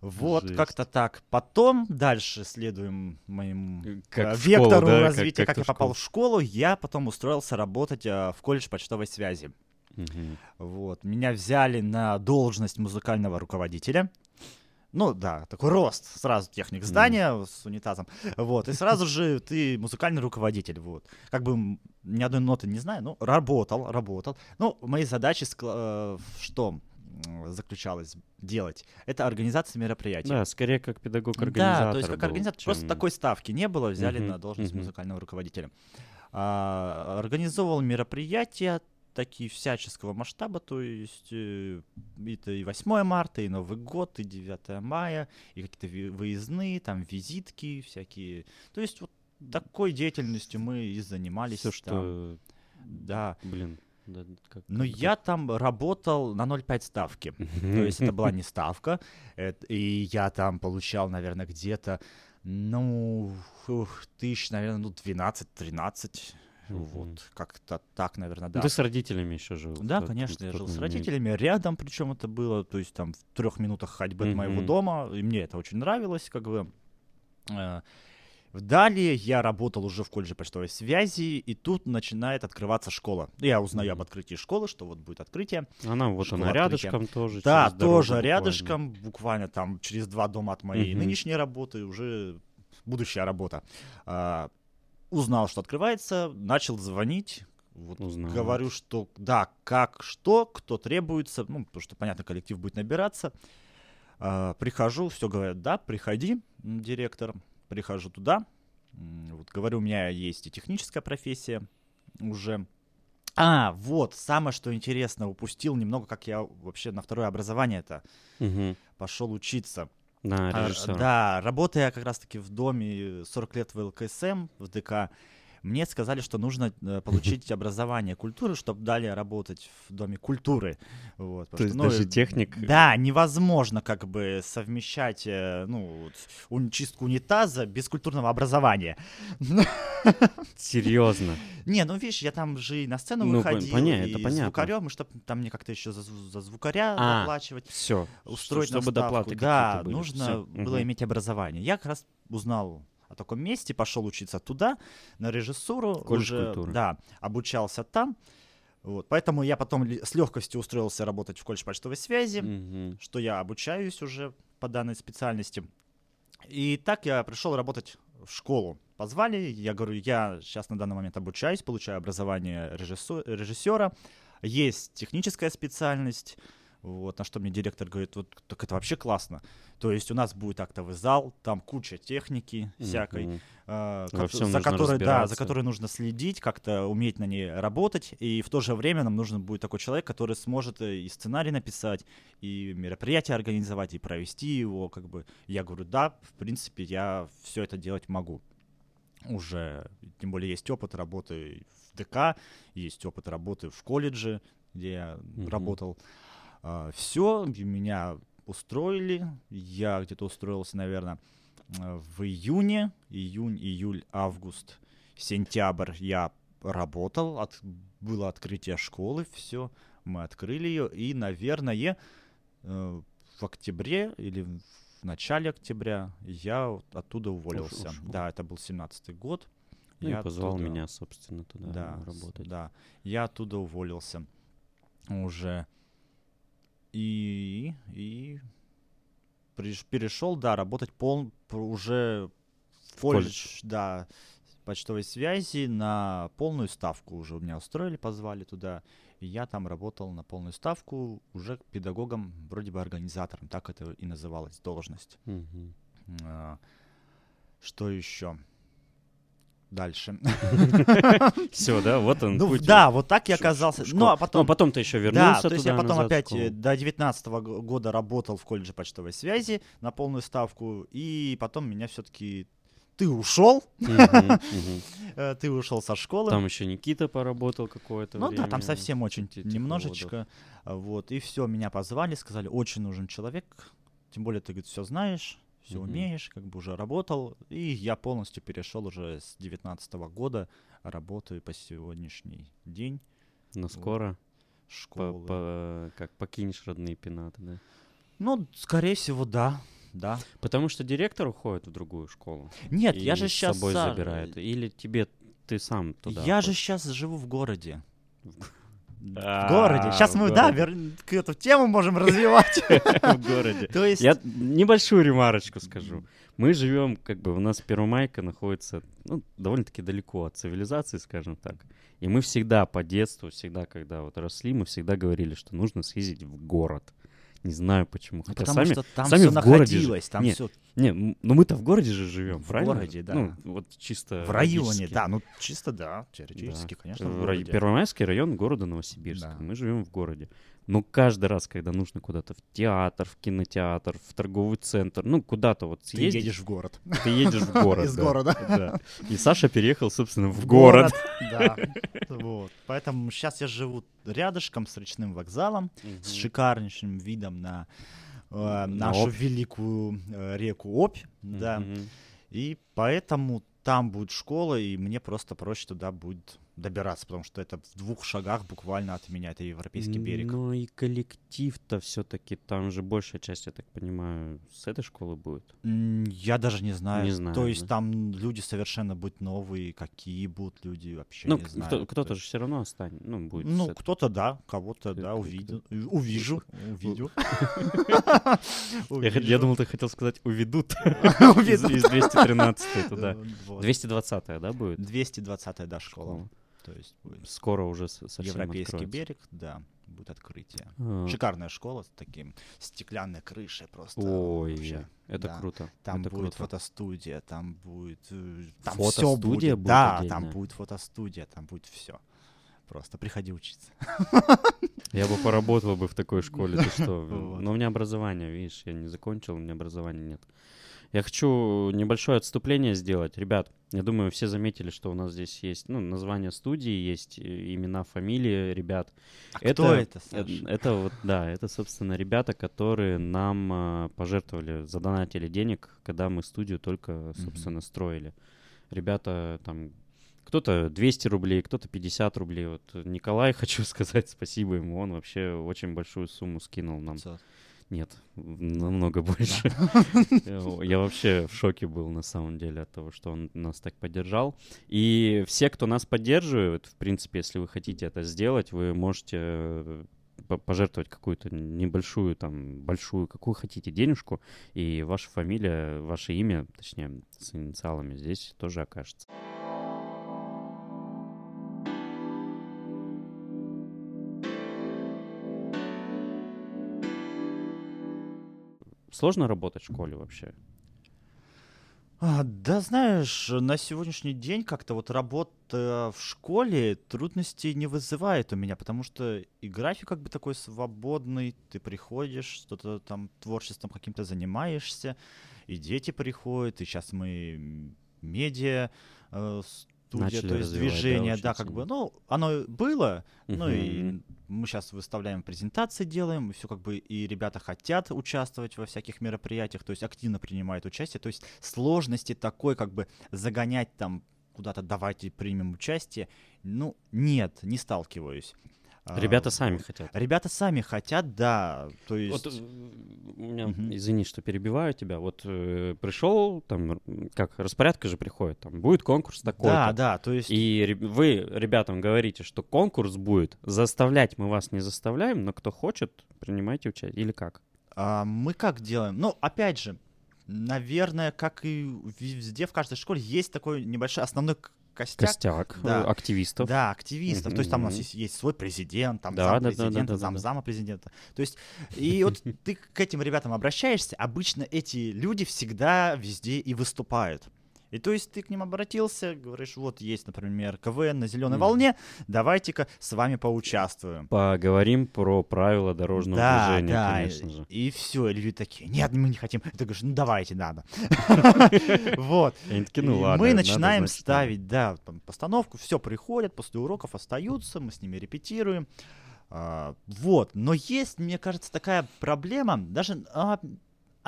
Speaker 2: Вот,
Speaker 1: Жесть.
Speaker 2: как-то так. Потом дальше следуем моему
Speaker 1: Как
Speaker 2: э,
Speaker 1: в школу,
Speaker 2: вектору
Speaker 1: да, как-
Speaker 2: развития,
Speaker 1: как
Speaker 2: как,
Speaker 1: ты
Speaker 2: я попал
Speaker 1: школу.
Speaker 2: в школу, я потом устроился работать э, в колледж почтовой связи.
Speaker 1: Мгм.
Speaker 2: Вот. Меня взяли на должность музыкального руководителя. Ну да, такой рост, сразу техник здания с унитазом. Вот, и сразу же ты музыкальный руководитель. Вот. Как бы ни одной ноты не знаю, но работал, работал. Ну, мои задачи э, в что заключалось делать? Это организация мероприятий.
Speaker 1: Да, скорее как педагог-организатор
Speaker 2: Да, то есть как организатор. Просто
Speaker 1: чем-
Speaker 2: такой ставки не было, взяли
Speaker 1: Мгм,
Speaker 2: на должность
Speaker 1: мгм.
Speaker 2: музыкального руководителя. А, организовывал мероприятия, такие всяческого масштаба, то есть э, это и 8 марта, и Новый год, и 9 мая, и какие-то выездные, там визитки всякие. То есть вот такой деятельностью мы и занимались.
Speaker 1: Все,
Speaker 2: там.
Speaker 1: что...
Speaker 2: Да.
Speaker 1: Блин. Да, как-
Speaker 2: Но
Speaker 1: как-
Speaker 2: я там работал на 0,5 ставки. То есть это была не ставка. И я там получал, наверное, где-то, ну, тысяч, наверное, ну, 12-13.
Speaker 1: Мгм.
Speaker 2: Вот, как-то так, наверное,
Speaker 1: Ну,
Speaker 2: да.
Speaker 1: Ты с родителями еще жил?
Speaker 2: Да,
Speaker 1: тот-
Speaker 2: конечно, я жил с родителями. Рядом, причем это было, то есть там в трех минутах ходьбы от моего дома. И мне это очень нравилось, как бы. Далее я работал уже в колледже почтовой связи, и тут начинает открываться школа. Я узнаю об открытии школы, что вот будет открытие.
Speaker 1: Она вот
Speaker 2: Школа
Speaker 1: она
Speaker 2: открытия.
Speaker 1: рядышком тоже.
Speaker 2: Да, тоже
Speaker 1: буквально.
Speaker 2: рядышком, буквально там через два дома от моей
Speaker 1: Мгм.
Speaker 2: нынешней работы, уже будущая работа. А, узнал, что открывается, начал звонить. Вот
Speaker 1: Узнавать.
Speaker 2: говорю, что да, как, что, кто требуется, ну, потому что, понятно, коллектив будет набираться. А, прихожу, все говорят, да, приходи, директор. Прихожу туда, вот говорю, у меня есть и техническая профессия уже. А, вот, самое, что интересно, упустил немного, как я вообще на второе образование это
Speaker 1: Мгм.
Speaker 2: пошел учиться.
Speaker 1: На
Speaker 2: А,
Speaker 1: режиссера.
Speaker 2: да, работая как раз-таки в доме 40 лет в ЛКСМ, в ДК, мне сказали, что нужно э, получить образование культуры, чтобы далее работать в доме культуры. Вот,
Speaker 1: То есть
Speaker 2: что, ну,
Speaker 1: даже
Speaker 2: э,
Speaker 1: техник...
Speaker 2: Да, невозможно как бы совмещать, э, ну, чистку унитаза без культурного образования.
Speaker 1: Серьезно.
Speaker 2: Не, ну видишь, я там же и на сцену
Speaker 1: Ну,
Speaker 2: выходил,
Speaker 1: поня-
Speaker 2: и
Speaker 1: это понятно.
Speaker 2: звукарем, и чтобы там мне как-то еще за, за звукаря
Speaker 1: А,
Speaker 2: доплачивать
Speaker 1: Все.
Speaker 2: устроить
Speaker 1: чтобы доплаты
Speaker 2: Да, нужно
Speaker 1: Всё.
Speaker 2: было
Speaker 1: Мгм.
Speaker 2: иметь образование. Я как раз узнал о таком месте, пошел учиться туда, на режиссуру.
Speaker 1: колледж
Speaker 2: уже,
Speaker 1: культуры.
Speaker 2: Да, обучался там. Вот, поэтому я потом с легкостью устроился работать в колледж почтовой связи,
Speaker 1: Мгм.
Speaker 2: что я обучаюсь уже по данной специальности. И так я пришел работать в школу. Позвали, я говорю, я сейчас на данный момент обучаюсь, получаю образование режиссу- режиссера, есть техническая специальность, вот, на что мне директор говорит, вот так это вообще классно. То есть у нас будет актовый зал, там куча техники всякой,
Speaker 1: Мгм.
Speaker 2: э, за которой, да, за которой нужно следить, как-то уметь на ней работать, и в то же время нам нужен будет такой человек, который сможет э, и сценарий написать, и мероприятие организовать, и провести его, как бы. Я говорю, да, в принципе, я все это делать могу. Уже, тем более, есть опыт работы в ДК, есть опыт работы в колледже, где я
Speaker 1: Мгм.
Speaker 2: работал. Все, меня устроили. Я где-то устроился, наверное, в июне, июнь, июль, август, сентябрь я работал, от, было открытие школы, все, мы открыли ее, и, наверное, э, в октябре или в начале октября я вот оттуда уволился.
Speaker 1: ушел.
Speaker 2: Да, это был семнадцатый год.
Speaker 1: Ну и
Speaker 2: Я
Speaker 1: позвал
Speaker 2: оттуда-
Speaker 1: меня, собственно, туда
Speaker 2: да,
Speaker 1: работать.
Speaker 2: Да, я оттуда уволился уже. И, и приш- перешел, да, работать пол, уже в
Speaker 1: колледж.
Speaker 2: колледж, да, почтовой связи на полную ставку уже у меня устроили, позвали туда. И я там работал на полную ставку уже педагогом, вроде бы организатором, так это и называлась должность.
Speaker 1: Мгм.
Speaker 2: А, Что еще? Дальше.
Speaker 1: Все, да, вот он.
Speaker 2: Ну да, вот так я оказался. Ну а потом,
Speaker 1: Ну, потом ты еще
Speaker 2: да,
Speaker 1: вернулся
Speaker 2: то есть я потом опять э, до 19 года работал в колледже почтовой связи на полную ставку, и потом меня все-таки ты ушел, э, ты ушел со школы.
Speaker 1: Там еще Никита поработал какое-то
Speaker 2: ну да, там совсем очень
Speaker 1: те-
Speaker 2: немножечко, а, вот и все, меня позвали, сказали, очень нужен человек, тем более ты все знаешь, все
Speaker 1: Мгм.
Speaker 2: умеешь, как бы уже работал, и я полностью перешел уже с 19 года, работаю по сегодняшний день
Speaker 1: Но скоро по-
Speaker 2: школы.
Speaker 1: по- как покинешь родные пенаты, да?
Speaker 2: Ну, скорее всего, да, да.
Speaker 1: Потому что директор уходит в другую школу.
Speaker 2: Нет, я же
Speaker 1: с
Speaker 2: сейчас
Speaker 1: собой забирает. Или тебе ты сам туда.
Speaker 2: Я же
Speaker 1: хочешь?
Speaker 2: сейчас живу в городе.
Speaker 1: А,
Speaker 2: В городе. Сейчас мы, да, к- эту тему можем развивать.
Speaker 1: в городе.
Speaker 2: То есть,
Speaker 1: Я небольшую ремарочку скажу. Мы живем, как бы, у нас Первомайка находится ну, довольно-таки далеко от цивилизации, скажем так. И мы всегда по детству, всегда, когда вот росли, мы всегда говорили, что нужно съездить в город. Не знаю почему. Хотя
Speaker 2: потому
Speaker 1: сами,
Speaker 2: что там
Speaker 1: сами
Speaker 2: все
Speaker 1: в городе же.
Speaker 2: находилось, там
Speaker 1: Не,
Speaker 2: все
Speaker 1: Не, ну мы-то в городе же живем,
Speaker 2: В
Speaker 1: правильно?
Speaker 2: городе, да.
Speaker 1: Ну, вот чисто
Speaker 2: в районе, да, ну чисто да, теоретически,
Speaker 1: Да.
Speaker 2: конечно, в
Speaker 1: В
Speaker 2: городе.
Speaker 1: Первомайский район города Новосибирска.
Speaker 2: Да.
Speaker 1: Мы живем в городе. Но каждый раз, когда нужно куда-то в театр, в кинотеатр, в торговый центр, ну, куда-то вот
Speaker 2: Ты
Speaker 1: съездить,
Speaker 2: едешь в город.
Speaker 1: ты едешь в город.
Speaker 2: Из
Speaker 1: да.
Speaker 2: города.
Speaker 1: Да. И Саша переехал, собственно, в город.
Speaker 2: Да. Вот. Поэтому сейчас я живу рядышком с речным вокзалом, с шикарнейшим видом на э,
Speaker 1: На
Speaker 2: нашу великую э, реку Обь, да. И поэтому там будет школа, и мне просто проще туда будет добираться, потому что это в двух шагах буквально от меня, это европейский берег.
Speaker 1: Ну и коллектив-то все-таки там же большая часть, я так понимаю, с этой школы будет.
Speaker 2: Я даже не знаю.
Speaker 1: Не знаю,
Speaker 2: То есть
Speaker 1: да.
Speaker 2: там люди совершенно будут новые, какие будут люди, вообще
Speaker 1: ну,
Speaker 2: не
Speaker 1: к-
Speaker 2: знаю.
Speaker 1: кто-
Speaker 2: То
Speaker 1: кто-то же все равно останется, ну, будет.
Speaker 2: Ну, кто-то да, кого-то да, увидел, увижу, увидел.
Speaker 1: Я, думал, ты хотел сказать уведут из,
Speaker 2: Увидел.
Speaker 1: из 213 туда.
Speaker 2: Э, вот.
Speaker 1: 220 да, будет?
Speaker 2: 220-я, да, школа. То есть будет
Speaker 1: Скоро уже совсем
Speaker 2: Европейский
Speaker 1: откроется.
Speaker 2: берег, да, будет открытие.
Speaker 1: А,
Speaker 2: Шикарная школа с таким стеклянной крышей просто.
Speaker 1: Ой,
Speaker 2: вообще.
Speaker 1: это
Speaker 2: да.
Speaker 1: круто.
Speaker 2: Там
Speaker 1: это
Speaker 2: будет
Speaker 1: круто.
Speaker 2: фотостудия, там будет... э, Там все
Speaker 1: Фотостудия
Speaker 2: будет.
Speaker 1: будет
Speaker 2: Да,
Speaker 1: отдельная?
Speaker 2: там будет фотостудия, там будет все. Просто приходи учиться.
Speaker 1: Я бы поработал бы в такой школе, ты что? Но у меня образование, видишь, я не закончил, у меня образования нет. Я хочу небольшое отступление сделать. Ребят, я думаю, все заметили, что у нас здесь есть ну, название студии, есть э, имена, фамилии ребят.
Speaker 2: А
Speaker 1: Это-
Speaker 2: кто это,
Speaker 1: Э,
Speaker 2: Саша?
Speaker 1: Это вот, да, это, собственно, ребята, которые нам э, пожертвовали, задонатили денег, когда мы студию только, собственно, строили. Ребята там, кто-то 200 рублей, кто-то 50 рублей. Вот Николай, хочу сказать спасибо ему, он вообще очень большую сумму скинул нам.
Speaker 2: 500.
Speaker 1: Нет, намного больше. Я я вообще в шоке был на самом деле от того, что он нас так поддержал. И все, кто нас поддерживает, в принципе, если вы хотите это сделать, вы можете э, по- пожертвовать какую-то небольшую, там, большую, какую хотите денежку, и ваша фамилия, ваше имя, точнее, с инициалами здесь тоже окажется. Сложно работать в школе вообще?
Speaker 2: А, да, знаешь, на сегодняшний день как-то вот работа в школе трудностей не вызывает у меня, потому что и график как бы такой свободный, ты приходишь, что-то там творчеством каким-то занимаешься, и дети приходят, и сейчас мы медиа, э, студия,
Speaker 1: Начали
Speaker 2: то есть
Speaker 1: да,
Speaker 2: движение,
Speaker 1: очень
Speaker 2: да, как
Speaker 1: сильно.
Speaker 2: бы, ну, оно было, ну и мы сейчас выставляем презентации, делаем, все как бы, и ребята хотят участвовать во всяких мероприятиях, то есть активно принимают участие, то есть сложности такой, как бы, загонять там куда-то, давайте примем участие, ну, нет, не сталкиваюсь. А,
Speaker 1: Ребята сами хотят.
Speaker 2: Ребята сами хотят, да, то есть...
Speaker 1: Вот э, у меня,
Speaker 2: Мгм.
Speaker 1: извини, что перебиваю тебя. Вот э, пришел, там, как распорядка же приходит, там будет конкурс такой.
Speaker 2: да, да, то есть...
Speaker 1: И вы ребятам говорите, что конкурс будет. Заставлять мы вас не заставляем, но кто хочет, принимайте участие. Или как?
Speaker 2: А, мы как делаем? Ну, опять же, наверное, как и везде, в каждой школе, есть такой небольшой основной костяк.
Speaker 1: Костяк
Speaker 2: да.
Speaker 1: э, активистов.
Speaker 2: Да, активистов. То есть там у нас есть, есть свой президент, там
Speaker 1: Да,
Speaker 2: зам
Speaker 1: да, да, да,
Speaker 2: президента,
Speaker 1: да, да,
Speaker 2: зам
Speaker 1: да.
Speaker 2: зама президента. То есть, и вот ты к этим ребятам обращаешься, обычно эти люди всегда везде и выступают. И то есть ты к ним обратился, говоришь, вот есть, например, КВН на зеленой
Speaker 1: Мгм.
Speaker 2: волне, давайте-ка с вами поучаствуем.
Speaker 1: Поговорим про правила дорожного
Speaker 2: да,
Speaker 1: движения,
Speaker 2: да,
Speaker 1: конечно же.
Speaker 2: и все, люди такие, нет, мы не хотим. Ты говоришь, ну давайте, надо. Вот.
Speaker 1: И
Speaker 2: И
Speaker 1: ну
Speaker 2: мы начинаем ставить, да, постановку, все приходят, после уроков остаются, мы с ними репетируем. А, вот, но есть, мне кажется, такая проблема, даже а,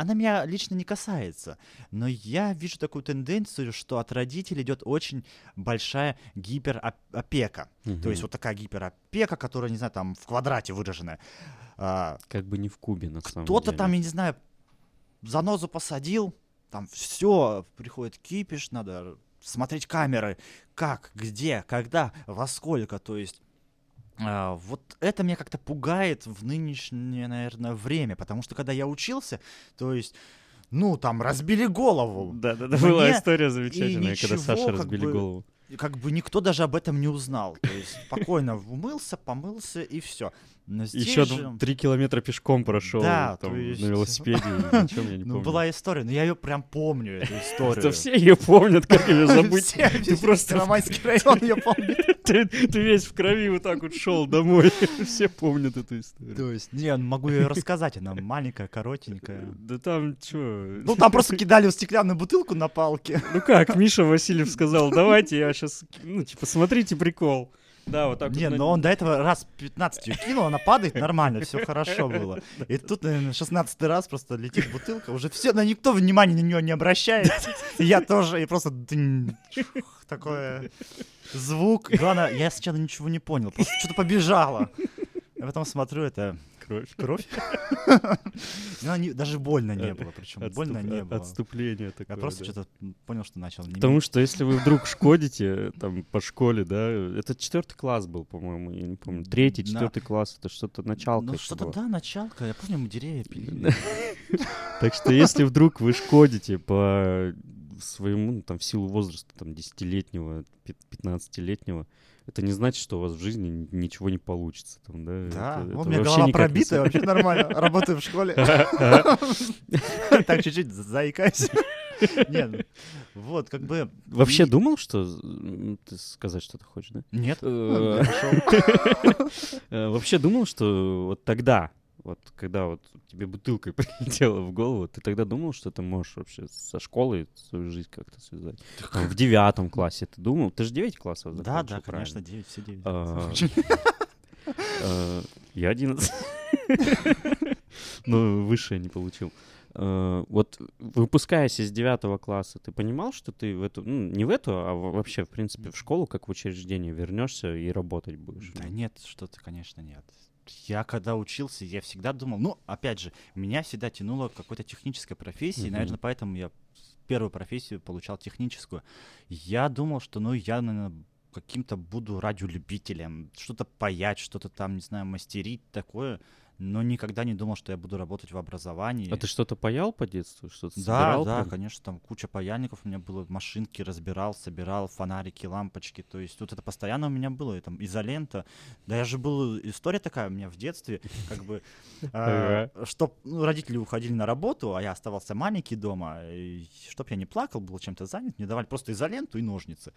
Speaker 2: она меня лично не касается, но я вижу такую тенденцию, что от родителей идет очень большая гиперопека. То есть вот такая гиперопека, которая, не знаю, там в квадрате выраженная. А,
Speaker 1: Как бы не в Кубе, на самом
Speaker 2: кто-то
Speaker 1: деле.
Speaker 2: там, я не знаю, занозу посадил, там все, приходит кипиш, надо смотреть камеры, как, где, когда, во сколько, то есть вот это меня как-то пугает в нынешнее, наверное, время, потому что когда я учился, то есть, ну, там, разбили голову,
Speaker 1: Да, да, да,
Speaker 2: Мне
Speaker 1: была история замечательная, когда
Speaker 2: ничего,
Speaker 1: Саша
Speaker 2: как
Speaker 1: разбили
Speaker 2: бы,
Speaker 1: голову.
Speaker 2: как бы никто даже об этом не узнал. То есть спокойно умылся, помылся и все. Но здесь
Speaker 1: Еще
Speaker 2: же-
Speaker 1: три километра пешком прошел
Speaker 2: Да,
Speaker 1: там,
Speaker 2: есть-
Speaker 1: на велосипеде, ничем я не
Speaker 2: Ну,
Speaker 1: помню.
Speaker 2: была история, но я ее прям помню, эту историю.
Speaker 1: Все ее помнят, как ее забыть. Ты просто
Speaker 2: Первомайский район ее помнит.
Speaker 1: ты, ты весь в крови вот так вот шел домой. Все помнят эту историю.
Speaker 2: То есть, не, ну, могу ее рассказать, она маленькая, коротенькая.
Speaker 1: Да там что?
Speaker 2: Ну, там просто кидали в стеклянную бутылку на палке.
Speaker 1: Ну как, Миша Васильев сказал, давайте я сейчас, ну типа, смотрите прикол. Да, вот так
Speaker 2: Не,
Speaker 1: вот. на-
Speaker 2: но он до этого раз 15 ее кинул, она падает, нормально, все хорошо было. И тут, наверное, 16 раз просто летит бутылка, уже все, но никто внимания на нее не обращает. И я тоже, и просто такое звук. Главное, я сначала ничего не понял, просто что-то побежало. Я потом смотрю, это
Speaker 1: Кровь.
Speaker 2: кровь. Ну, Даже больно не было, причем больно не было.
Speaker 1: Отступление такое.
Speaker 2: Я просто что-то понял, что начал
Speaker 1: Потому что если вы вдруг шкодите там по школе, да, это четвертый класс был, по-моему, я не помню, третий, четвертый класс, это что-то началка.
Speaker 2: Ну, что-то, да, началка. Я помню, мы деревья пилили.
Speaker 1: Так что если вдруг вы шкодите по своему, ну, там, в силу возраста, там, 10-летнего, пи- 15-летнего, это не значит, что у вас в жизни ничего не получится. Там, да,
Speaker 2: Да,
Speaker 1: Это-
Speaker 2: вот
Speaker 1: это
Speaker 2: у меня голова
Speaker 1: никак не
Speaker 2: вообще нормально. Работаю в школе. Так чуть-чуть заикаюсь. Нет, ну, вот, как бы...
Speaker 1: Вообще думал, что ты сказать что-то хочешь, да?
Speaker 2: Нет.
Speaker 1: Э. Э, Вообще думал, что вот тогда, вот когда вот тебе бутылкой прилетело в голову, ты тогда думал, что ты можешь вообще со школой свою жизнь как-то связать? Там, в девятом классе ты думал? Ты же 9 классов
Speaker 2: Да,
Speaker 1: закончил,
Speaker 2: да,
Speaker 1: правильно?
Speaker 2: конечно, 9, все 9.
Speaker 1: А, э, Я 11. Но выше я не получил. Э, Вот выпускаясь из девятого класса, ты понимал, что ты в эту, ну, не в эту, а во- вообще, в принципе, в школу, как в учреждение, вернешься и работать будешь?
Speaker 2: Да нет, что-то, конечно, нет. Я когда учился, я всегда думал, ну, опять же, меня всегда тянуло к какой-то технической профессии,
Speaker 1: Мгм.
Speaker 2: наверное, поэтому я первую профессию получал техническую. Я думал, что, ну, я, наверное, каким-то буду радиолюбителем, что-то паять, что-то там, не знаю, мастерить такое, но никогда не думал, что я буду работать в образовании.
Speaker 1: А ты что-то паял по детству? Что-то
Speaker 2: Да,
Speaker 1: собирал
Speaker 2: да,
Speaker 1: прям?
Speaker 2: конечно, там куча паяльников у меня было, машинки разбирал, собирал, фонарики, лампочки, то есть вот это постоянно у меня было, и там изолента. Да я же был, история такая у меня в детстве, как бы,
Speaker 1: Ага.
Speaker 2: что родители уходили на работу, а я оставался маленький дома, и чтоб я не плакал, был чем-то занят, мне давали просто изоленту и ножницы.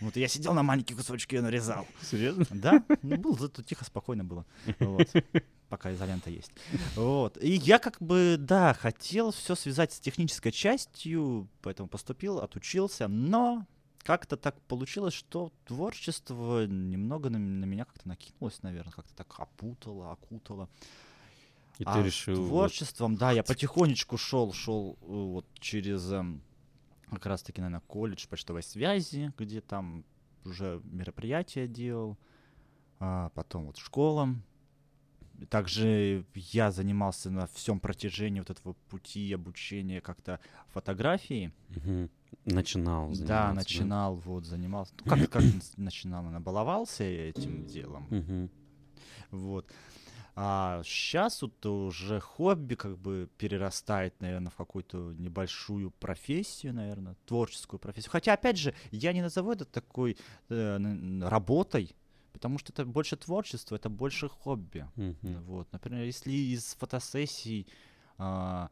Speaker 2: Вот я сидел на маленькие кусочки и нарезал.
Speaker 1: Серьезно?
Speaker 2: Да, ну, было зато тихо, спокойно было. Вот. Пока изолента есть. Вот. И я как бы, да, хотел все связать с технической частью, поэтому поступил, отучился, но как-то так получилось, что творчество немного на, на меня как-то накинулось, наверное, как-то так опутало, окутало.
Speaker 1: И
Speaker 2: А
Speaker 1: ты решил... вот-
Speaker 2: творчеством, да, я потихонечку шел, шел э, вот через эм, как раз-таки, наверное, колледж почтовой связи, где там уже мероприятия делал, а потом вот школа. Также я занимался на всем протяжении вот этого пути обучения как-то фотографии.
Speaker 1: Мгм. Начинал
Speaker 2: Да,
Speaker 1: заниматься,
Speaker 2: начинал, вот, занимался. Ну, как, как начинал, наверное, баловался этим делом.
Speaker 1: Мгм.
Speaker 2: Вот. А сейчас вот уже хобби как бы перерастает, наверное, в какую-то небольшую профессию, наверное, творческую профессию. Хотя, опять же, я не назову это такой э, работой, потому что это больше творчество, это больше хобби.
Speaker 1: Мгм.
Speaker 2: Вот, например, если из фотосессий а,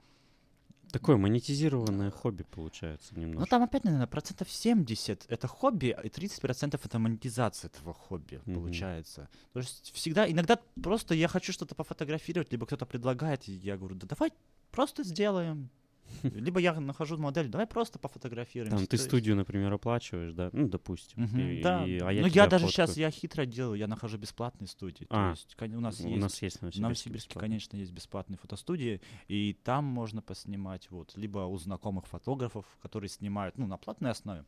Speaker 1: Такое монетизированное хобби получается немножко.
Speaker 2: Ну, там опять, наверное, процентов 70 это хобби, и 30 процентов это монетизация этого хобби
Speaker 1: Мгм.
Speaker 2: получается. То есть всегда, иногда просто я хочу что-то пофотографировать, либо кто-то предлагает, и я говорю, да давай просто сделаем. Либо я нахожу модель, давай просто пофотографируем.
Speaker 1: Там
Speaker 2: То
Speaker 1: ты
Speaker 2: есть-
Speaker 1: студию, например, оплачиваешь, да? Ну, допустим.
Speaker 2: Мгм,
Speaker 1: И-
Speaker 2: да.
Speaker 1: и- а
Speaker 2: ну,
Speaker 1: я
Speaker 2: я
Speaker 1: тебя
Speaker 2: даже сейчас,
Speaker 1: фоткаю.
Speaker 2: я хитро делаю, я нахожу бесплатные студии. То
Speaker 1: А,
Speaker 2: есть, кон- у нас
Speaker 1: У
Speaker 2: есть
Speaker 1: нас есть Новосибирске.
Speaker 2: Новосибирске, конечно, есть бесплатные фотостудии, и там можно поснимать, вот, либо у знакомых фотографов, которые снимают, ну, на платной основе,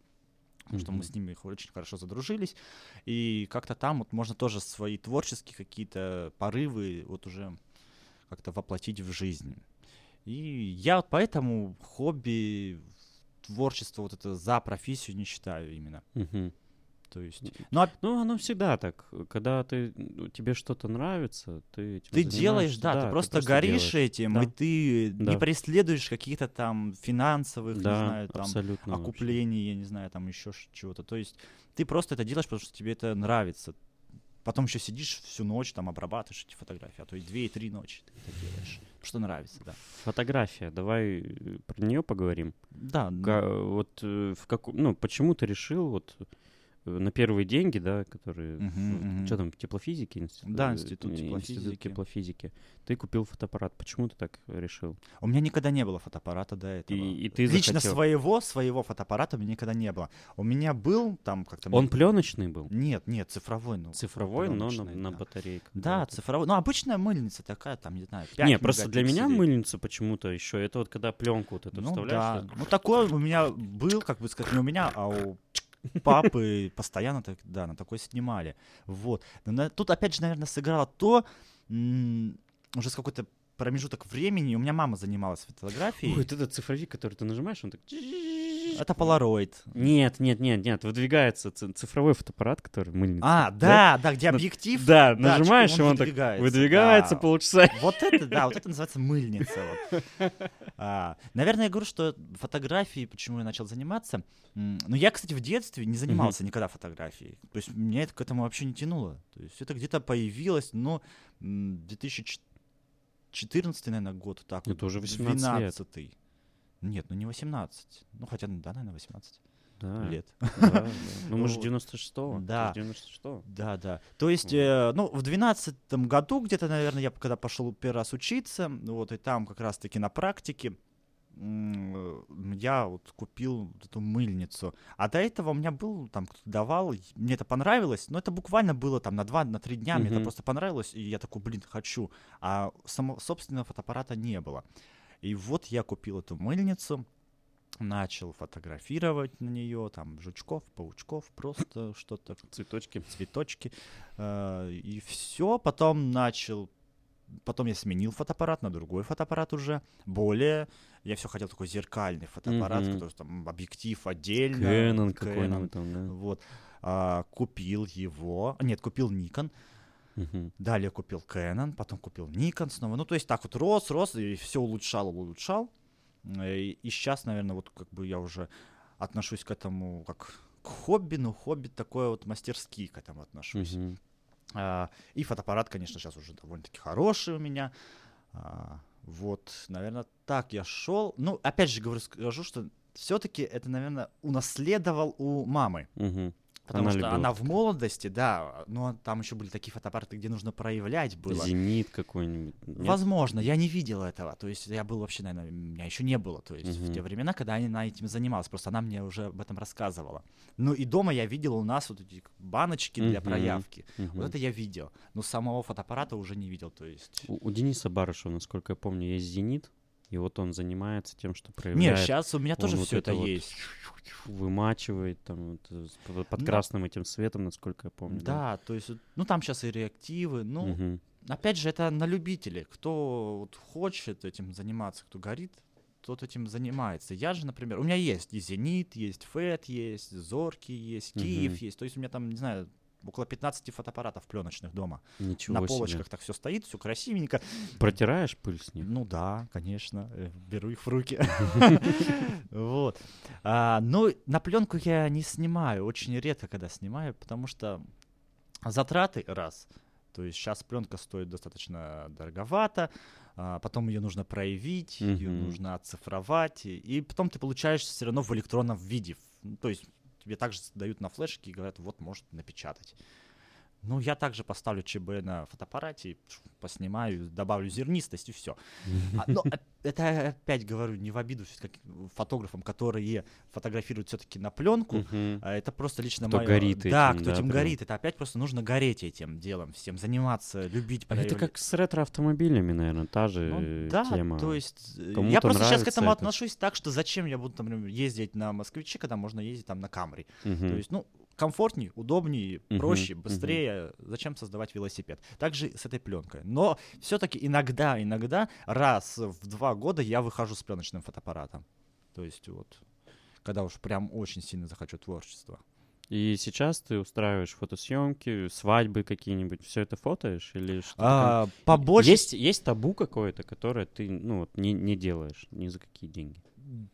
Speaker 2: потому что мы с ними очень хорошо задружились, и как-то там вот можно тоже свои творческие какие-то порывы вот уже как-то воплотить в жизнь. И я вот поэтому хобби, творчество вот это за профессию не считаю именно.
Speaker 1: Мгм.
Speaker 2: То есть, ну, а
Speaker 1: Ну, оно всегда так. Когда ты, ну, тебе что-то нравится, ты этим
Speaker 2: Ты делаешь,
Speaker 1: занимаешься.
Speaker 2: да, ты просто горишь
Speaker 1: делаешь.
Speaker 2: этим,
Speaker 1: Да.
Speaker 2: и ты не
Speaker 1: Да.
Speaker 2: преследуешь каких-то там финансовых, не
Speaker 1: Да,
Speaker 2: знаю, там,
Speaker 1: абсолютно. вообще.
Speaker 2: окуплений, я не знаю, там еще чего-то. То есть ты просто это делаешь, потому что тебе это нравится. Потом еще сидишь всю ночь, там обрабатываешь эти фотографии, а то и две, и три ночи ты это делаешь. Что нравится, да.
Speaker 1: Фотография, давай э, про нее поговорим.
Speaker 2: Да,
Speaker 1: Ка- вот э, в каком, ну почему ты решил вот на первые деньги, да, которые,
Speaker 2: Мгм, мгм.
Speaker 1: что там, теплофизики, институт,
Speaker 2: Да, институт теплофизики.
Speaker 1: теплофизики, ты купил фотоаппарат, почему ты так решил?
Speaker 2: У меня никогда не было фотоаппарата до этого.
Speaker 1: И- и ты
Speaker 2: Лично
Speaker 1: захотел.
Speaker 2: своего, своего фотоаппарата у меня никогда не было. У меня был там как-то...
Speaker 1: Он пленочный был,
Speaker 2: Нет, нет, цифровой. Ну,
Speaker 1: цифровой, но на,
Speaker 2: пленочный,
Speaker 1: на
Speaker 2: да.
Speaker 1: батарейках.
Speaker 2: Да,
Speaker 1: вот.
Speaker 2: цифровой. Ну, обычная мыльница такая, там, не знаю, 5
Speaker 1: Не, просто для меня мыльница почему-то еще это вот когда пленку вот эту
Speaker 2: Ну
Speaker 1: вставляешь.
Speaker 2: да. Ну такой у меня был, как бы сказать, не у меня, а у папы постоянно так, да, на такой снимали. Вот. Но на- тут опять же, наверное, сыграло то, м, уже с какой-то промежуток времени, у меня мама занималась фотографией.
Speaker 1: Ой, вот этот цифровик, который ты нажимаешь, он так...
Speaker 2: Это Polaroid.
Speaker 1: Нет, нет, нет, нет, выдвигается ци- цифровой фотоаппарат, который мыльница.
Speaker 2: А, да, да, где
Speaker 1: Ну,
Speaker 2: объектив.
Speaker 1: Да,
Speaker 2: да,
Speaker 1: нажимаешь, и
Speaker 2: он
Speaker 1: он так
Speaker 2: выдвигается,
Speaker 1: выдвигается
Speaker 2: да.
Speaker 1: полчаса.
Speaker 2: Вот это, да, вот это называется мыльница. вот. А, наверное, я говорю, что фотографией, почему я начал заниматься. м, Ну, я, кстати, в детстве не занимался никогда фотографией. То есть меня это к этому вообще не тянуло. То есть это где-то появилось, но м, 2014, наверное, год. Так, вот,
Speaker 1: Это уже 18 лет.
Speaker 2: 12-й. Нет, ну не 18. Ну, хотя, ну, да, наверное, 18
Speaker 1: Да,
Speaker 2: лет.
Speaker 1: да, да. Ну, мы же
Speaker 2: Вот.
Speaker 1: 96-го.
Speaker 2: Да.
Speaker 1: ты ж 96-го.
Speaker 2: Да, да. То есть, э, ну, в двенадцатом году где-то, наверное, я когда пошел первый раз учиться, ну, вот, и там как раз-таки на практике я вот купил вот эту мыльницу. А до этого у меня был, там, кто-то давал, мне это понравилось, но это буквально было там на два, на три дня, мне это просто понравилось, и я такой, блин, хочу. А само, собственного фотоаппарата не было. И вот я купил эту мыльницу, начал фотографировать на нее, там, жучков, паучков, просто что-то
Speaker 1: Цветочки.
Speaker 2: цветочки. э, И все. Потом начал. Потом я сменил фотоаппарат на другой фотоаппарат уже. Более. Я все хотел такой зеркальный фотоаппарат,
Speaker 1: Мгм.
Speaker 2: который там объектив отдельно.
Speaker 1: Кэнон
Speaker 2: Canon.
Speaker 1: какой-нибудь там, да.
Speaker 2: Вот. А, купил его. Нет, купил Nikon.
Speaker 1: Мгм.
Speaker 2: Далее купил Canon, потом купил Nikon снова. Ну, то есть так вот рос, рос, и все улучшал, улучшал. Э, И, и сейчас, наверное, вот как бы я уже отношусь к этому как к хобби, но хобби такое вот мастерски к этому отношусь.
Speaker 1: Мгм.
Speaker 2: А, и фотоаппарат, конечно, сейчас уже довольно-таки хороший у меня. А, вот, наверное, так я шел. Ну, опять же говорю, скажу, что все-таки это, наверное, унаследовал у мамы.
Speaker 1: Мгм.
Speaker 2: Потому
Speaker 1: Она
Speaker 2: что
Speaker 1: любила
Speaker 2: она в молодости, да, но там еще были такие фотоаппараты, где нужно проявлять было.
Speaker 1: Зенит какой-нибудь. нет?
Speaker 2: Возможно, я не видел этого. То есть я был вообще, наверное, меня еще не было. То есть в
Speaker 1: Мгм.
Speaker 2: те времена, когда она этим занималась, просто она мне уже об этом рассказывала. Ну и дома я видел у нас вот эти баночки для
Speaker 1: Мгм.
Speaker 2: проявки.
Speaker 1: Мгм.
Speaker 2: Вот это я видел. Но самого фотоаппарата уже не видел. То есть.
Speaker 1: У, у Дениса Барышева, насколько я помню, есть Зенит, и вот он занимается тем, что проявляет,
Speaker 2: сейчас у меня тоже
Speaker 1: вот
Speaker 2: все
Speaker 1: это
Speaker 2: это
Speaker 1: вот
Speaker 2: есть.
Speaker 1: вымачивает там вот, э, под,
Speaker 2: Да.
Speaker 1: красным этим светом, насколько я помню.
Speaker 2: Да, то есть, ну там сейчас и реактивы. Ну,
Speaker 1: Мгм.
Speaker 2: опять же, это на любителей. Кто вот хочет этим заниматься, кто горит, тот этим занимается. Я же, например, у меня есть и Зенит, есть Фэт, есть Зорки, есть Киев,
Speaker 1: Мгм.
Speaker 2: есть. То есть у меня там, не знаю, около 15 фотоаппаратов пленочных дома.
Speaker 1: Ничего
Speaker 2: на
Speaker 1: себе.
Speaker 2: полочках так все стоит, все красивенько.
Speaker 1: Протираешь пыль с них?
Speaker 2: Ну да, конечно, э, беру их в руки. Вот. А, Ну, на пленку я не снимаю, очень редко, когда снимаю, потому что затраты раз. То есть сейчас пленка стоит достаточно дороговато, а, потом ее нужно проявить, ее нужно оцифровать, и, и потом ты получаешь все равно в электронном виде. Ну, То есть тебе также дают на флешке и говорят, вот, может напечатать. Ну, я также поставлю ЧБ на фотоаппарате, поснимаю, добавлю зернистость и все. но оп- это опять говорю, не в обиду как фотографам, которые фотографируют все-таки на пленку.
Speaker 1: Мгм.
Speaker 2: а Это просто лично
Speaker 1: Кто
Speaker 2: моё-
Speaker 1: горит
Speaker 2: Да,
Speaker 1: этим,
Speaker 2: кто
Speaker 1: да,
Speaker 2: этим
Speaker 1: прям.
Speaker 2: горит. Это опять просто нужно гореть этим делом, всем заниматься, любить.
Speaker 1: А это как с ретро-автомобилями, наверное, та же
Speaker 2: Ну
Speaker 1: э,
Speaker 2: да,
Speaker 1: тема.
Speaker 2: то есть э,
Speaker 1: Кому-то
Speaker 2: я просто сейчас к этому
Speaker 1: это.
Speaker 2: отношусь так, что зачем я буду, например, ездить на москвиче, когда можно ездить там на Камри. То есть, ну, комфортнее, удобнее, проще,
Speaker 1: мгм.
Speaker 2: быстрее. Зачем создавать велосипед? Также с этой пленкой. Но все-таки иногда, иногда, раз в два года я выхожу с пленочным фотоаппаратом. То есть вот, когда уж прям очень сильно захочу творчества.
Speaker 1: И сейчас ты устраиваешь фотосъемки, свадьбы какие-нибудь, все это фотоешь или что?
Speaker 2: А, побольше
Speaker 1: Есть, есть табу какое-то, которое ты ну, вот, не, не делаешь ни за какие деньги.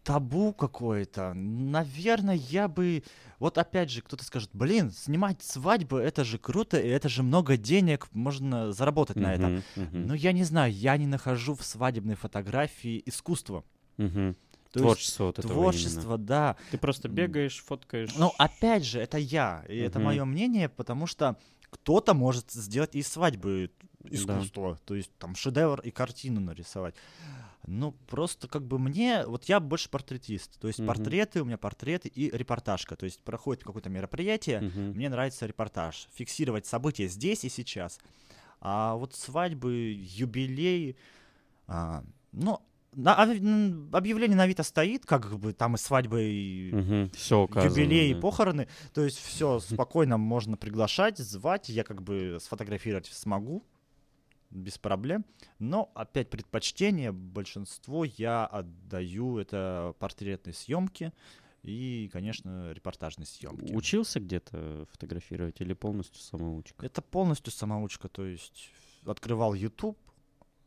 Speaker 2: Табу какое-то. Наверное, я бы... Вот опять же, кто-то скажет, блин, снимать свадьбу, это же круто, и это же много денег, можно заработать на этом.
Speaker 1: Мгм,
Speaker 2: Но я не знаю, я не нахожу в свадебной фотографии искусство.
Speaker 1: мгм.
Speaker 2: То есть
Speaker 1: Творчество вот этого именно.
Speaker 2: Творчество, да.
Speaker 1: Ты просто бегаешь, фоткаешь.
Speaker 2: Но опять же, это я, и это
Speaker 1: Мгм.
Speaker 2: мое мнение, потому что кто-то может сделать из свадьбы искусство, то есть там шедевр и картину нарисовать. Ну, просто как бы мне, вот я больше портретист, то есть
Speaker 1: Мгм.
Speaker 2: портреты, у меня портреты и репортажка, то есть проходит какое-то мероприятие,
Speaker 1: Мгм.
Speaker 2: мне нравится репортаж, фиксировать события здесь и сейчас. А вот свадьбы, юбилей, а, ну, на- объявление на Авито стоит, как бы там и свадьбы, и
Speaker 1: Мгм. Все указано.
Speaker 2: юбилеи,
Speaker 1: да.
Speaker 2: похороны. То есть все спокойно можно приглашать, звать. Я как бы сфотографировать смогу без проблем. Но опять предпочтение большинство я отдаю это портретной съемки и, конечно, репортажной съемки.
Speaker 1: Учился где-то фотографировать или полностью самоучка?
Speaker 2: Это полностью самоучка, то есть открывал YouTube,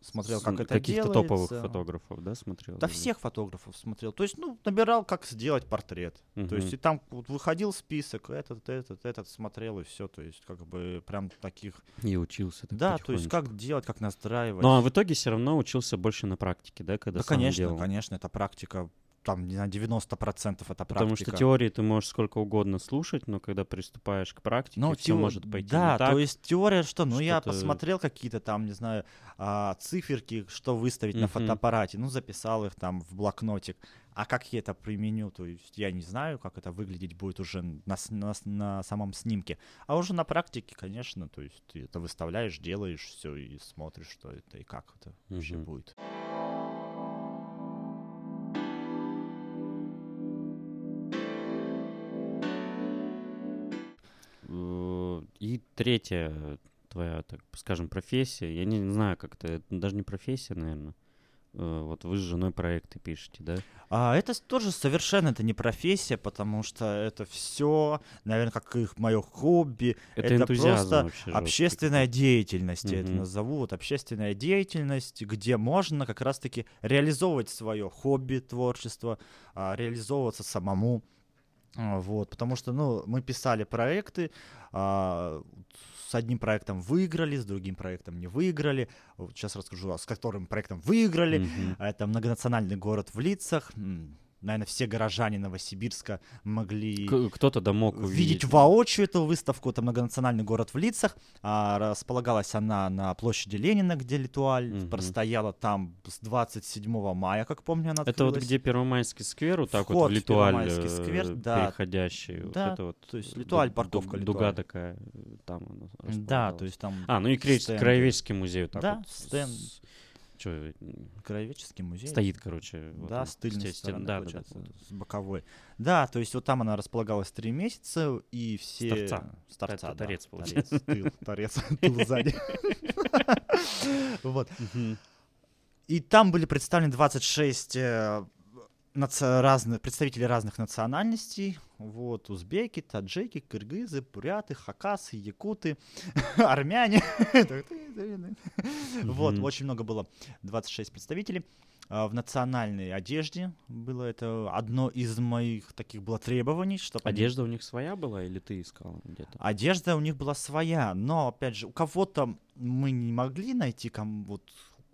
Speaker 2: смотрел,
Speaker 1: С-
Speaker 2: как это
Speaker 1: Каких-то
Speaker 2: делается.
Speaker 1: топовых фотографов, да, смотрел?
Speaker 2: Да
Speaker 1: или?
Speaker 2: всех фотографов смотрел. То есть, ну, набирал, как сделать портрет. То есть, и там вот выходил список, этот, этот, этот, смотрел, и все. То есть, как бы прям таких...
Speaker 1: И учился. так
Speaker 2: да, то есть, как делать, как настраивать.
Speaker 1: Ну, а в итоге все равно учился больше на практике, да, когда
Speaker 2: да,
Speaker 1: сам
Speaker 2: конечно,
Speaker 1: делал?
Speaker 2: конечно, это практика. Там, не знаю, 90% это
Speaker 1: Потому
Speaker 2: практика.
Speaker 1: что теории ты можешь сколько угодно слушать, но когда приступаешь к практике,
Speaker 2: Ну,
Speaker 1: все
Speaker 2: тео-
Speaker 1: может пойти
Speaker 2: Да,
Speaker 1: не так.
Speaker 2: то есть теория что? Ну, я посмотрел какие-то там, не знаю, а, циферки, что выставить на
Speaker 1: Мгм.
Speaker 2: фотоаппарате, ну, записал их там в блокнотик. А как я это применю, то есть я не знаю, как это выглядеть будет уже на, на на самом снимке. А уже на практике, конечно, то есть ты это выставляешь, делаешь все и смотришь, что это и как это вообще
Speaker 1: Мгм.
Speaker 2: будет.
Speaker 1: И третья твоя, так скажем, профессия. Я не знаю, как это, даже не профессия, наверное. Вот вы с женой проекты пишете, да?
Speaker 2: А это тоже совершенно это не профессия, потому что это все, наверное, как их мое хобби.
Speaker 1: Это,
Speaker 2: Это просто
Speaker 1: вообще
Speaker 2: Общественная деятельность, я это назову. Вот общественная деятельность, где можно как раз-таки реализовывать свое хобби, творчество, а, реализовываться самому. А, Вот, потому что, ну, мы писали проекты, а, с одним проектом выиграли, с другим проектом не выиграли. Вот сейчас расскажу, а с которым проектом выиграли.
Speaker 1: Мгм.
Speaker 2: Это многонациональный город в лицах. Наверное, все горожане Новосибирска могли
Speaker 1: Кто-то да мог
Speaker 2: видеть
Speaker 1: увидеть.
Speaker 2: воочию эту выставку. Это многонациональный город в лицах. А, располагалась она на площади Ленина, где Литуаль
Speaker 1: Мгм.
Speaker 2: простояла там с 27 мая, как помню, она
Speaker 1: Это вот
Speaker 2: открылась.
Speaker 1: где Первомайский сквер, вот так вот
Speaker 2: Вход
Speaker 1: в
Speaker 2: в
Speaker 1: Литуаль
Speaker 2: Первомайский сквер,
Speaker 1: э,
Speaker 2: да.
Speaker 1: переходящий. вот
Speaker 2: Да,
Speaker 1: это вот,
Speaker 2: то есть
Speaker 1: э,
Speaker 2: Литуаль, парковка
Speaker 1: ду- Дуга
Speaker 2: Литуаль.
Speaker 1: такая, э, там она
Speaker 2: Да, то есть там
Speaker 1: А, ну и. Краеведческий музей вот так
Speaker 2: Да,
Speaker 1: вот.
Speaker 2: стенд.
Speaker 1: Что,
Speaker 2: краеведческий музей.
Speaker 1: стоит, короче. вот
Speaker 2: да,
Speaker 1: он,
Speaker 2: с тыльной
Speaker 1: сте- стен-
Speaker 2: стороны,
Speaker 1: да, да, да,
Speaker 2: с боковой. Да, то есть вот там она располагалась три месяца, и все...
Speaker 1: торца.
Speaker 2: С торца, да.
Speaker 1: торец, получается.
Speaker 2: Торец, тыл, торец, тыл сзади. Вот. И там были представлены 26 э, наци- разных, представителей разных национальностей. Вот, узбеки, таджики, кыргызы, буряты, хакасы, якуты, армяне. Вот, очень много было, 26 представителей. А, В национальной одежде было это одно из моих таких было требований, чтобы
Speaker 1: Одежда у них своя была или ты искал где-то?
Speaker 2: Одежда у них была своя, но опять же у кого-то мы не могли найти, кому вот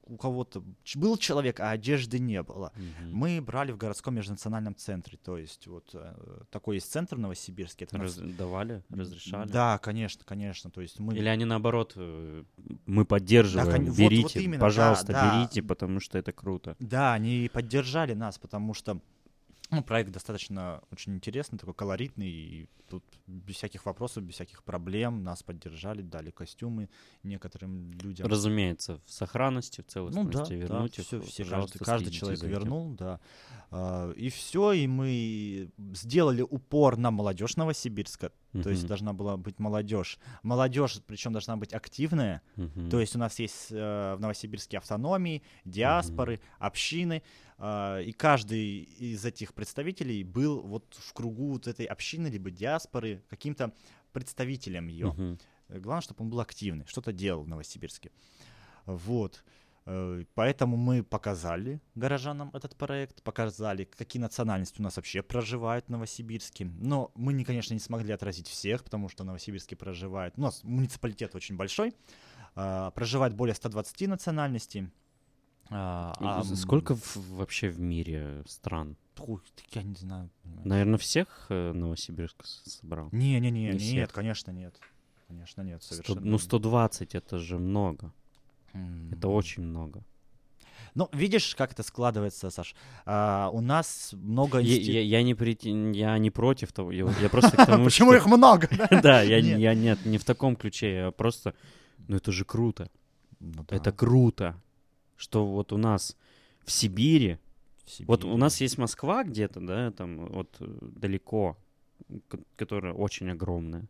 Speaker 2: у кого-то был человек, а одежды не было.
Speaker 1: Мгм.
Speaker 2: Мы брали в городском межнациональном центре, то есть вот э, такой есть центр в Новосибирске. Это
Speaker 1: Раз-
Speaker 2: нац-
Speaker 1: давали, разрешали?
Speaker 2: Да, конечно, конечно. То есть мы
Speaker 1: Или они наоборот, э, мы поддерживаем,
Speaker 2: кон- вот- вот
Speaker 1: берите,
Speaker 2: именно, да,
Speaker 1: пожалуйста,
Speaker 2: да.
Speaker 1: берите, потому что это круто.
Speaker 2: Да, они поддержали нас, потому что ну, проект достаточно очень интересный, такой колоритный, и тут без всяких вопросов, без всяких проблем нас поддержали, дали костюмы некоторым людям.
Speaker 1: Разумеется, в сохранности, в
Speaker 2: Ну
Speaker 1: целостности
Speaker 2: да,
Speaker 1: вернуть
Speaker 2: да,
Speaker 1: их.
Speaker 2: все,
Speaker 1: пожалуйста,
Speaker 2: каждый, каждый человек вернул, да. А, И все, и мы сделали упор на молодежь Новосибирска. То есть должна была быть молодежь. Молодежь, причем должна быть активная. То есть у нас есть э, в Новосибирске автономии, диаспоры, общины, а, и каждый из этих представителей был вот в кругу вот этой общины либо диаспоры каким-то представителем ее. Главное, чтобы он был активный, что-то делал в Новосибирске. Вот. Э, Поэтому мы показали горожанам этот проект, показали, какие национальности у нас вообще проживают в Новосибирске. Но мы, не, конечно, не смогли отразить всех, потому что в Новосибирске проживает... У нас муниципалитет очень большой, а, проживает более 120 национальностей. А, а,
Speaker 1: Сколько в- вообще в мире стран?
Speaker 2: Так я не знаю.
Speaker 1: Наверное, всех э, Новосибирск собрал?
Speaker 2: Не-не-не,
Speaker 1: Не
Speaker 2: нет,
Speaker 1: всех.
Speaker 2: конечно, нет. Конечно, нет, совершенно.
Speaker 1: ну, 120 это же много. Это
Speaker 2: М.
Speaker 1: очень много.
Speaker 2: Ну, видишь, как это складывается, Саш? А, у нас много
Speaker 1: Я, я- я не прит- я не против того. Я, я просто к тому,
Speaker 2: Почему их много? да?
Speaker 1: Я,
Speaker 2: Нет.
Speaker 1: не в таком ключе. Я просто... Ну это же круто.
Speaker 2: Ну
Speaker 1: Это круто. Что вот у нас в Сибири... Вот у нас есть Москва где-то, да, там вот э, далеко, ко- которая очень огромная.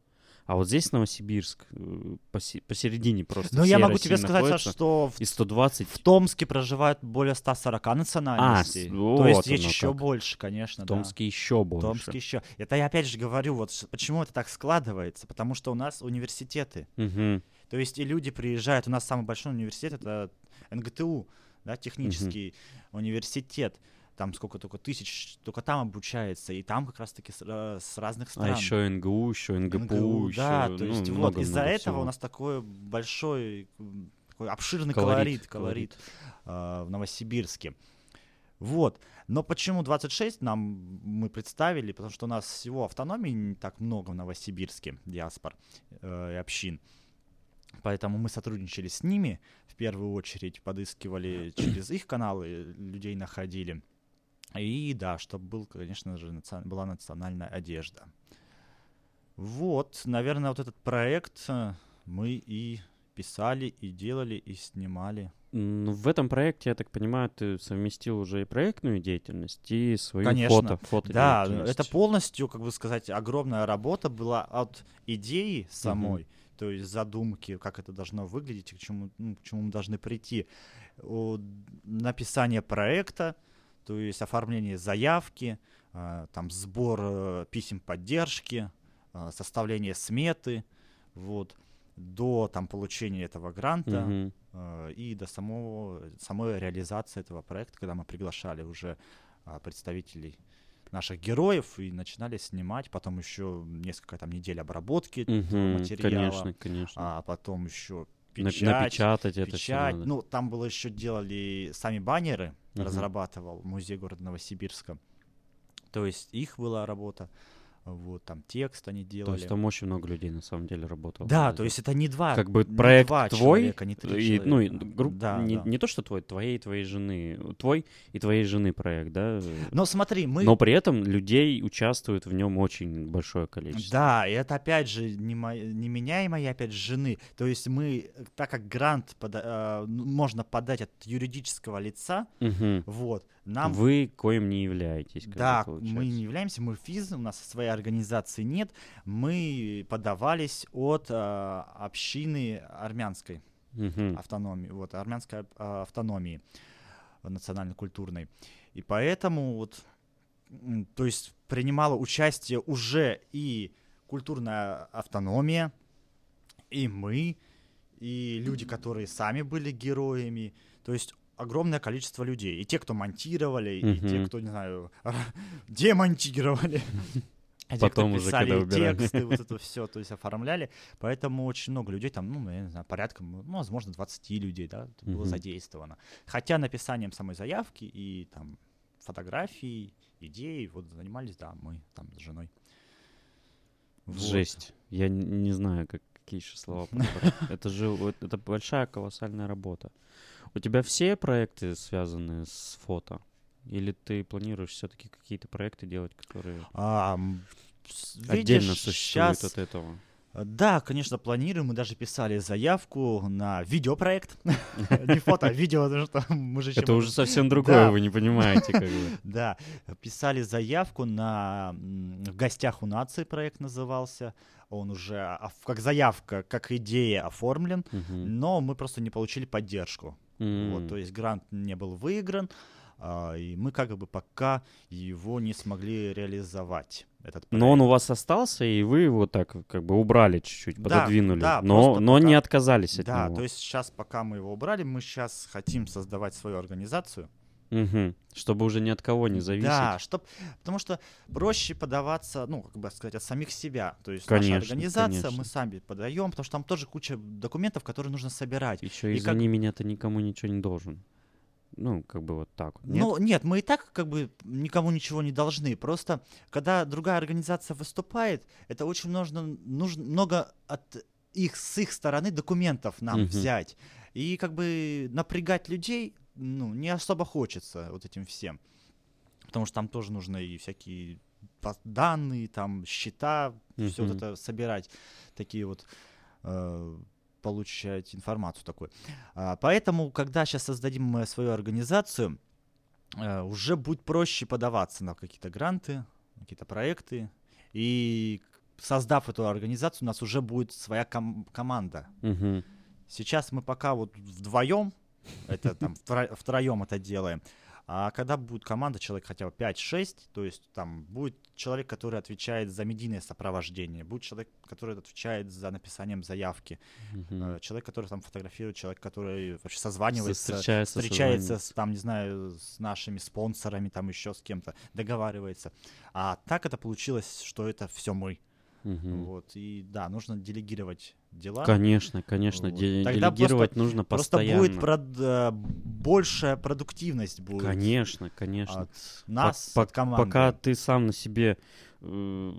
Speaker 1: А вот здесь Новосибирск, э, посе- посередине просто.
Speaker 2: Ну, я могу
Speaker 1: России
Speaker 2: тебе сказать, Саш, что в,
Speaker 1: И 120...
Speaker 2: в Томске проживает более 140 национальностей.
Speaker 1: с-
Speaker 2: То есть
Speaker 1: вот
Speaker 2: есть еще
Speaker 1: как.
Speaker 2: больше, конечно,
Speaker 1: В
Speaker 2: да.
Speaker 1: Томске еще больше.
Speaker 2: Томске еще. Это я опять же говорю, вот почему это так складывается. Потому что у нас университеты.
Speaker 1: Мгм.
Speaker 2: То есть и люди приезжают. У нас самый большой университет это НГТУ, да, технический университет. Там сколько только тысяч, только там обучается, и там как раз-таки с, ра- с разных стран.
Speaker 1: А еще НГУ, еще НГПУ,
Speaker 2: НГУ,
Speaker 1: еще,
Speaker 2: да, то
Speaker 1: ну,
Speaker 2: есть вот
Speaker 1: много-много
Speaker 2: из-за этого
Speaker 1: всего.
Speaker 2: у нас такой большой, такой обширный
Speaker 1: Колорит,
Speaker 2: колорит, колорит, а, в Новосибирске. Вот. Но почему 26 нам мы представили? Потому что у нас всего автономии не так много в Новосибирске, диаспор э, и общин. Поэтому мы сотрудничали с ними, в первую очередь подыскивали через их каналы, людей находили. И да, чтобы был, конечно же, наци- была национальная одежда. Вот, наверное, вот этот проект э, мы и писали, и делали, и снимали.
Speaker 1: Ну, в этом проекте, я так понимаю, ты совместил уже и проектную деятельность, и свою
Speaker 2: Конечно.
Speaker 1: фото, фото
Speaker 2: Да, это полностью, как бы сказать, огромная работа была от идеи самой, то есть задумки, как это должно выглядеть, к чему, ну, к чему мы должны прийти, написание проекта, то есть оформление заявки, а, там сбор э, писем поддержки, а, составление сметы, вот, до там получения этого гранта. Э, и до самого, самой реализации этого проекта, когда мы приглашали уже представителей наших героев и начинали снимать, потом еще несколько там недель обработки
Speaker 1: Мгм,
Speaker 2: материала,
Speaker 1: Конечно, конечно.
Speaker 2: а потом еще печать,
Speaker 1: Напечатать это
Speaker 2: печать. Ну, там было еще делали сами баннеры,
Speaker 1: Мгм.
Speaker 2: разрабатывал музей города Новосибирска. То есть их была работа, вот там текст они делали.
Speaker 1: То есть там очень много людей на самом деле работало.
Speaker 2: Да, то есть это не два,
Speaker 1: как бы проект
Speaker 2: два
Speaker 1: твой,
Speaker 2: человека, не три
Speaker 1: и, ну, и
Speaker 2: человека.
Speaker 1: гру-
Speaker 2: Да,
Speaker 1: не,
Speaker 2: да.
Speaker 1: не то, что твой, твоей и твоей жены, твой и твоей жены проект, да?
Speaker 2: Но смотри, мы
Speaker 1: Но при этом людей участвует в нем очень большое количество.
Speaker 2: Да, и это опять же не, мо- не меня и моей опять же жены. То есть мы, так как грант пода- э, можно подать от юридического лица,
Speaker 1: Мгм.
Speaker 2: вот, нам...
Speaker 1: Вы коим не являетесь.
Speaker 2: да, мы не являемся, мы физ, у нас своей организации нет, мы подавались от э, общины армянской
Speaker 1: Мгм.
Speaker 2: автономии, вот, армянской э, автономии национально-культурной. И поэтому вот, то есть принимала участие уже и культурная автономия, и мы, и люди, которые сами были героями, то есть огромное количество людей. И те, кто монтировали, и те, кто, не знаю, демонтировали. А те, кто
Speaker 1: Потом уже,
Speaker 2: писали
Speaker 1: когда убирали.
Speaker 2: тексты, вот это все, то есть оформляли. Поэтому очень много людей, там, ну, я не знаю, порядка, ну, возможно, 20 людей, да, это было
Speaker 1: Мгм.
Speaker 2: задействовано. Хотя написанием самой заявки и там фотографий, идей, вот занимались, да, мы там с женой. Вот.
Speaker 1: Жесть. Я не знаю, как, какие еще слова подобрать. Это же это большая колоссальная работа. У тебя все проекты связаны с фото? Или ты планируешь все-таки какие-то проекты делать, которые
Speaker 2: А,
Speaker 1: отдельно
Speaker 2: видишь,
Speaker 1: существуют
Speaker 2: щас-
Speaker 1: от этого?
Speaker 2: Да, конечно, планируем. Мы даже писали заявку на видеопроект. Не фото, а видео, потому что мы же
Speaker 1: Это уже совсем другое, вы не понимаете, как бы.
Speaker 2: Да, писали заявку на в гостях у нации проект назывался. Он уже оф- как заявка, как идея оформлен, но мы просто не получили поддержку. Вот,
Speaker 1: М.
Speaker 2: то есть грант не был выигран. а, и мы как бы пока его не смогли реализовать. Этот
Speaker 1: Но он у вас остался, и вы его так как бы убрали чуть-чуть,
Speaker 2: Да,
Speaker 1: пододвинули.
Speaker 2: да,
Speaker 1: но но
Speaker 2: пока-
Speaker 1: не отказались от
Speaker 2: Да,
Speaker 1: него.
Speaker 2: то есть сейчас, пока мы его убрали, мы сейчас хотим создавать свою организацию.
Speaker 1: Мгм. Чтобы уже ни от кого не зависеть.
Speaker 2: Да, чтоб, потому что проще подаваться, ну, как бы сказать, от самих себя. То есть
Speaker 1: Конечно,
Speaker 2: наша организация,
Speaker 1: конечно.
Speaker 2: мы сами подаем, потому что там тоже куча документов, которые нужно собирать.
Speaker 1: Еще
Speaker 2: И
Speaker 1: извини
Speaker 2: как-
Speaker 1: меня, ты никому ничего не должен. Ну, как бы вот так вот. Нет?
Speaker 2: Ну, нет, мы и так как бы никому ничего не должны. Просто, когда другая организация выступает, это очень нужно, нужно много от их, с их стороны документов нам
Speaker 1: Мгм.
Speaker 2: взять. И как бы напрягать людей, ну, не особо хочется вот этим всем. Потому что там тоже нужно и всякие данные, там, счета, все вот это собирать, такие вот э, получать информацию такой. А, Поэтому, когда сейчас создадим мы свою организацию, э, уже будет проще подаваться на какие-то гранты, какие-то проекты. И создав эту организацию, у нас уже будет своя ком- команда.
Speaker 1: Мгм.
Speaker 2: Сейчас мы пока вот вдвоем, это там втро- втроем это делаем. А когда будет команда, человек хотя бы 5-6, то есть там будет человек, который отвечает за медийное сопровождение, будет человек, который отвечает за написанием заявки, э, человек, который там фотографирует, человек, который вообще созванивается,
Speaker 1: Встречается,
Speaker 2: встречается с, там, не знаю, с нашими спонсорами, там еще с кем-то, договаривается. А так это получилось, что это все мы.
Speaker 1: Мгм.
Speaker 2: Вот. И да, нужно делегировать дела.
Speaker 1: Конечно, конечно,
Speaker 2: Вот.
Speaker 1: де-
Speaker 2: Тогда
Speaker 1: делегировать нужно
Speaker 2: Просто
Speaker 1: постоянно.
Speaker 2: будет прод- э, большая продуктивность будет
Speaker 1: Конечно, конечно.
Speaker 2: от нас,
Speaker 1: Пок-
Speaker 2: от команды.
Speaker 1: Пока ты сам на себе э,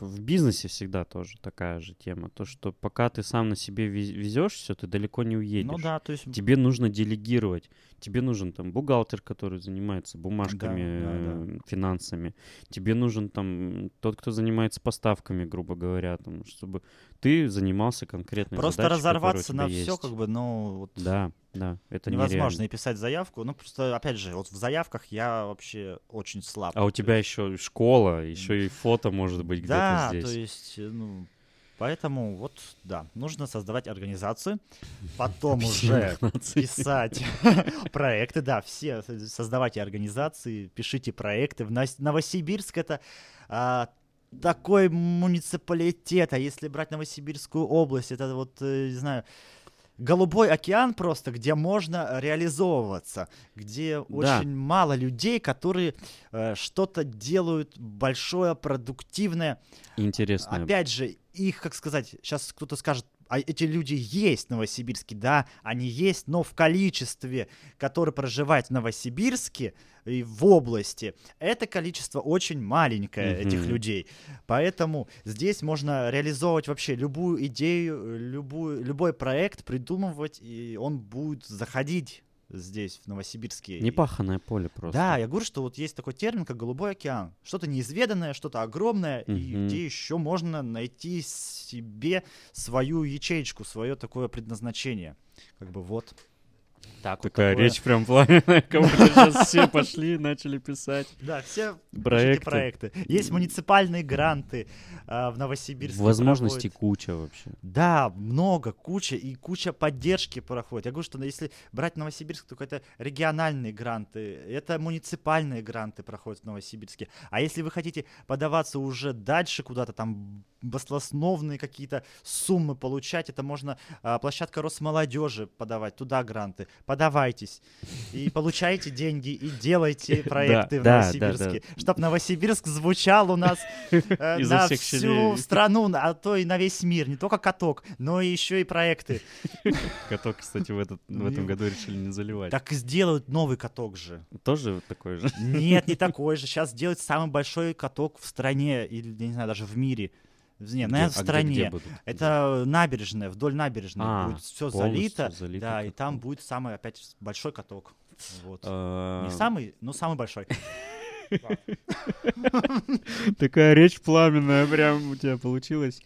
Speaker 1: в бизнесе всегда тоже такая же тема. То, что пока ты сам на себе везешь все, ты далеко не уедешь.
Speaker 2: Ну да, то есть
Speaker 1: Тебе нужно делегировать. Тебе нужен там бухгалтер, который занимается бумажками,
Speaker 2: Да, да,
Speaker 1: э, финансами. Тебе нужен там тот, кто занимается поставками, грубо говоря, там, чтобы ты занимался конкретной
Speaker 2: просто
Speaker 1: задачей,
Speaker 2: разорваться на все, как бы, ну, вот
Speaker 1: Да, да, это
Speaker 2: невозможно
Speaker 1: нереально.
Speaker 2: и писать заявку. Ну, просто, опять же, вот в заявках я вообще очень слаб.
Speaker 1: А у тебя еще школа, еще и фото может быть где-то
Speaker 2: Да,
Speaker 1: здесь.
Speaker 2: то есть, э, ну, поэтому вот, да, нужно создавать организацию, потом уже писать проекты, да, все создавайте организации, пишите проекты. В Новосибирск это а, такой муниципалитет, а если брать Новосибирскую область, это вот, э, не знаю, голубой океан просто, где можно реализовываться, где
Speaker 1: Да.
Speaker 2: очень мало людей, которые э, что-то делают большое, продуктивное.
Speaker 1: Интересно.
Speaker 2: Опять же, их, как сказать, сейчас кто-то скажет, а эти люди есть в Новосибирске, да, они есть, но в количестве, которое проживает в Новосибирске и в области, это количество очень маленькое этих
Speaker 1: Мгм.
Speaker 2: людей. Поэтому здесь можно реализовывать вообще любую идею, любую, любой проект придумывать, и он будет заходить здесь, в Новосибирске.
Speaker 1: Непаханное поле просто.
Speaker 2: Да, я говорю, что вот есть такой термин, как голубой океан. Что-то неизведанное, что-то огромное, и
Speaker 1: Мгм.
Speaker 2: где еще можно найти себе свою ячейку, свое такое предназначение. Как бы вот. Так
Speaker 1: Такая
Speaker 2: такое.
Speaker 1: речь прям пламенная, как будто сейчас все пошли и начали писать.
Speaker 2: Да, все
Speaker 1: Проекты.
Speaker 2: проекты. Есть муниципальные гранты а, в Новосибирске.
Speaker 1: Возможностей куча вообще.
Speaker 2: Да, много, куча, и куча поддержки проходит. Я говорю, что если брать Новосибирск, то это региональные гранты, это муниципальные гранты проходят в Новосибирске. А если вы хотите подаваться уже дальше куда-то, там баслосновные какие-то суммы получать, это можно а, площадка Росмолодежи подавать, туда гранты. Подавайтесь и получайте деньги, и делайте проекты в Новосибирске. Чтобы Новосибирск звучал у нас э, на всю страну, а то и на весь мир. Не только каток, но и еще и проекты.
Speaker 1: Каток, кстати, в, этот, в этом году решили не заливать.
Speaker 2: Так и сделают новый каток же.
Speaker 1: Тоже такой же?
Speaker 2: Нет, не такой же. Сейчас делают самый большой каток в стране, или, не знаю, даже в мире. Не,
Speaker 1: Где?
Speaker 2: наверное,
Speaker 1: А
Speaker 2: в
Speaker 1: где-
Speaker 2: стране.
Speaker 1: где будут?
Speaker 2: Это набережная, вдоль набережной
Speaker 1: А,
Speaker 2: будет все залито.
Speaker 1: залито
Speaker 2: Да, и там будет самый опять большой каток. Вот.
Speaker 1: А,
Speaker 2: Не самый, но самый большой.
Speaker 1: Такая речь пламенная прям у тебя получилась.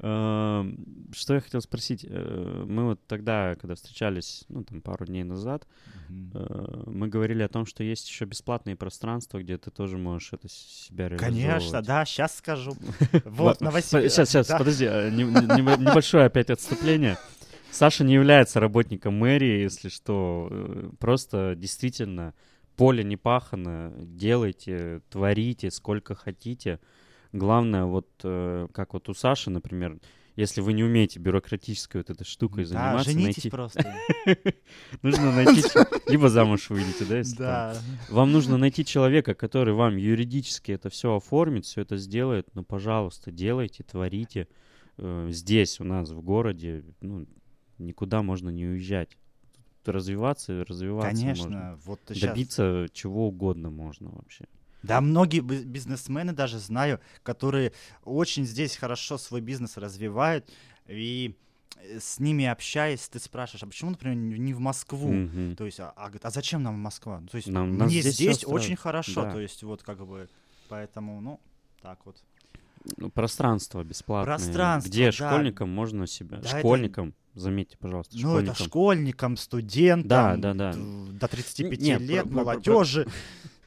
Speaker 1: Эм, Что я хотел спросить? Э, Мы вот тогда, когда встречались, ну, там, пару дней назад, э, мы говорили о том, что есть еще бесплатные пространства, где ты тоже можешь это себя реализовывать.
Speaker 2: Конечно, да, сейчас скажу. Вот, Новосибирск.
Speaker 1: Сейчас, сейчас, подожди, э, не- не- небольшое опять отступление. Саша не является работником мэрии, если что. Просто действительно поле не пахано, делайте, творите сколько хотите. Главное, вот э, как вот у Саши, например, если вы не умеете бюрократической вот этой штукой
Speaker 2: Да,
Speaker 1: заниматься,
Speaker 2: женитесь
Speaker 1: найти...
Speaker 2: просто.
Speaker 1: нужно найти... Либо замуж выйдете, да, если.
Speaker 2: Да.
Speaker 1: Вам нужно найти человека, который вам юридически это все оформит, все это сделает. Ну, пожалуйста, делайте, творите. Э, Здесь у нас в городе, ну, никуда можно не уезжать. Тут развиваться, и развиваться можно.
Speaker 2: Конечно, вот сейчас.
Speaker 1: Добиться чего угодно можно вообще.
Speaker 2: Да, многие би- бизнесмены даже знаю, которые очень здесь хорошо свой бизнес развивают, и э, с ними общаясь, ты спрашиваешь, а почему, например, не в Москву?
Speaker 1: Мгм.
Speaker 2: То есть, а, а а зачем нам Москва? Ну, То есть,
Speaker 1: Нам-
Speaker 2: мне
Speaker 1: здесь
Speaker 2: здесь, очень хорошо,
Speaker 1: Да.
Speaker 2: то есть, вот как бы, поэтому, ну, так вот.
Speaker 1: Ну, пространство бесплатное.
Speaker 2: Пространство,
Speaker 1: Где
Speaker 2: да.
Speaker 1: школьникам можно себя...
Speaker 2: Да, это-
Speaker 1: школьникам, заметьте, пожалуйста,
Speaker 2: Ну,
Speaker 1: школьникам.
Speaker 2: это школьникам, студентам,
Speaker 1: Да, да, да.
Speaker 2: до 35
Speaker 1: Не,
Speaker 2: лет,
Speaker 1: про- про- про-
Speaker 2: молодежи.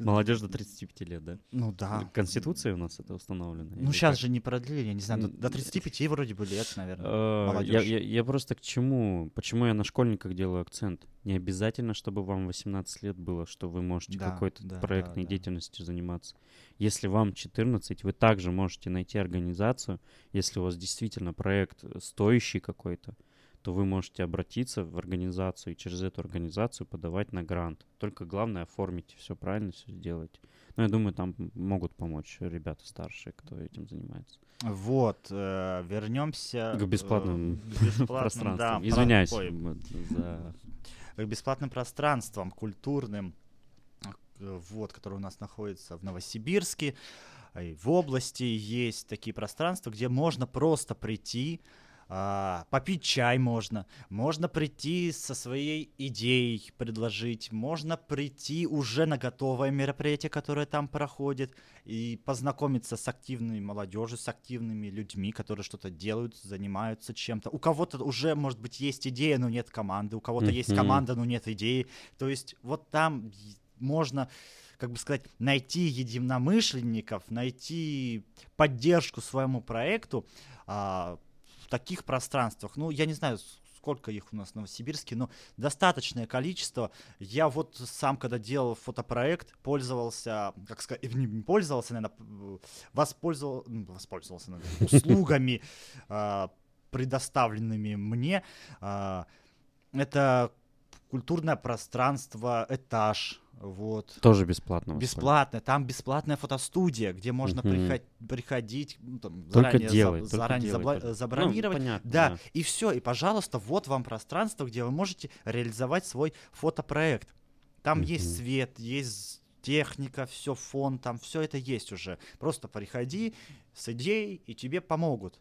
Speaker 1: Молодежь до 35 лет, да?
Speaker 2: Ну да.
Speaker 1: Конституция у нас это установлено?
Speaker 2: Ну, сейчас
Speaker 1: как?
Speaker 2: же не продлили, я не знаю, до- до 35 вроде бы лет, наверное.
Speaker 1: Э, Я, я- я просто к чему? Почему я на школьниках делаю акцент? Не обязательно, чтобы вам 18 лет было, что вы можете
Speaker 2: Да,
Speaker 1: какой-то
Speaker 2: да,
Speaker 1: проектной
Speaker 2: да.
Speaker 1: деятельностью заниматься. Если вам 14, вы также можете найти организацию. Если у вас действительно проект стоящий какой-то, то вы можете обратиться в организацию и через эту организацию подавать на грант. Только главное оформить все правильно, все сделать. Но я думаю, там могут помочь ребята старшие, кто этим занимается.
Speaker 2: Вот, э, вернемся
Speaker 1: К бесплатным
Speaker 2: к бесплатным, да,
Speaker 1: пространством.
Speaker 2: про-
Speaker 1: Извиняюсь
Speaker 2: ой,
Speaker 1: за...
Speaker 2: к бесплатным пространствам культурным, э, вот, которые у нас находятся в Новосибирске, и в области есть такие пространства, где можно просто прийти, а, попить чай можно, можно прийти со своей идеей предложить, можно прийти уже на готовое мероприятие, которое там проходит, и познакомиться с активной молодежью, с активными людьми, которые что-то делают, занимаются чем-то. У кого-то уже, может быть, есть идея, но нет команды, у кого-то есть команда, но нет идеи. То есть вот там можно как бы сказать, найти единомышленников, найти поддержку своему проекту. А, таких пространствах. Ну, я не знаю, сколько их у нас в Новосибирске, но достаточное количество. Я вот сам, когда делал фотопроект, пользовался, как сказать, не не пользовался, наверное, воспользовался, воспользовался наверное, услугами, а, предоставленными мне. А, Это культурное пространство, этаж, вот.
Speaker 1: Тоже бесплатно.
Speaker 2: Бесплатная, там бесплатная фотостудия, где можно приход- приходить, ну, там,
Speaker 1: Только
Speaker 2: заранее, за-
Speaker 1: делай, только
Speaker 2: заранее
Speaker 1: делай,
Speaker 2: забла-
Speaker 1: только. Ну,
Speaker 2: забронировать.
Speaker 1: понятно,
Speaker 2: да, и все, и пожалуйста, вот вам пространство, где вы можете реализовать свой фотопроект. Там есть
Speaker 1: Мгм.
Speaker 2: свет, есть техника, все, фон, там все это есть уже. Просто приходи с идеей, и тебе помогут.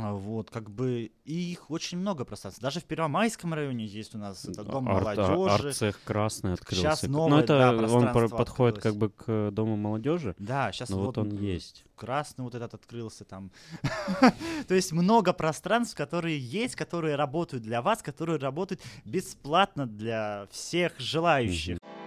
Speaker 2: А, Вот, как бы, и их очень много пространств. Даже в Первомайском районе есть у нас этот дом
Speaker 1: Арт- а-
Speaker 2: молодежи.
Speaker 1: Арт-цех красный открылся.
Speaker 2: Щас
Speaker 1: К-
Speaker 2: новое,
Speaker 1: Но это
Speaker 2: да,
Speaker 1: он подходит
Speaker 2: открылось.
Speaker 1: как бы к э, Дому молодежи,
Speaker 2: Да, сейчас
Speaker 1: но вот он
Speaker 2: м,
Speaker 1: есть.
Speaker 2: красный вот этот открылся там. То есть много пространств, которые есть, которые работают для вас, которые работают бесплатно для всех желающих.
Speaker 1: Э,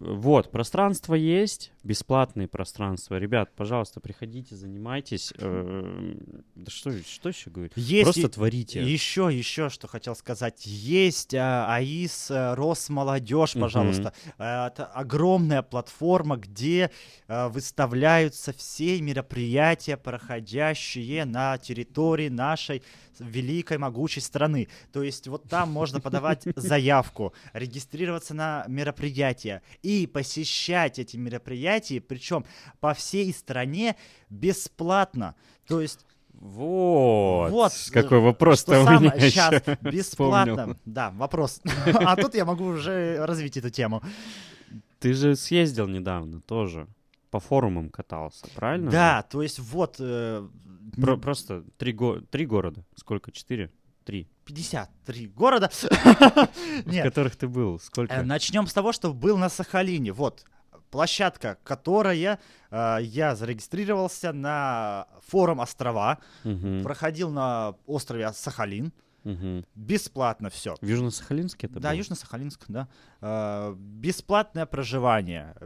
Speaker 1: Вот, пространство есть, бесплатные пространства. Ребят, пожалуйста, приходите, занимайтесь. Э, Да что, что еще говорить?
Speaker 2: Есть
Speaker 1: Просто
Speaker 2: и-
Speaker 1: творите.
Speaker 2: Еще, еще, что хотел сказать. Есть а, АИС э, Росмолодежь, пожалуйста. Э, Это огромная платформа, где э, выставляются все мероприятия, проходящие на территории нашей великой могучей страны. То есть вот там можно подавать заявку, регистрироваться на мероприятия и посещать эти мероприятия, причем по всей стране бесплатно. То есть
Speaker 1: Вот.
Speaker 2: Вот,
Speaker 1: Какой
Speaker 2: э,
Speaker 1: вопрос-то
Speaker 2: что
Speaker 1: у меня
Speaker 2: сейчас
Speaker 1: ещё
Speaker 2: бесплатно.
Speaker 1: вспомнил.
Speaker 2: Да, вопрос. А тут я могу уже развить эту тему.
Speaker 1: Ты же съездил недавно тоже. По форумам катался, правильно?
Speaker 2: Да, то есть вот э,
Speaker 1: Про- просто три, го- три города. Сколько? Четыре? Три.
Speaker 2: 53 города.
Speaker 1: В которых ты был. Сколько?
Speaker 2: э, начнем с того, что был на Сахалине. Вот площадка, которая э, я зарегистрировался на форум острова, проходил на острове Сахалин,
Speaker 1: мгм.
Speaker 2: бесплатно все.
Speaker 1: В Южно-Сахалинске это
Speaker 2: Да,
Speaker 1: было?
Speaker 2: Южно-Сахалинск, да. Э, Бесплатное проживание,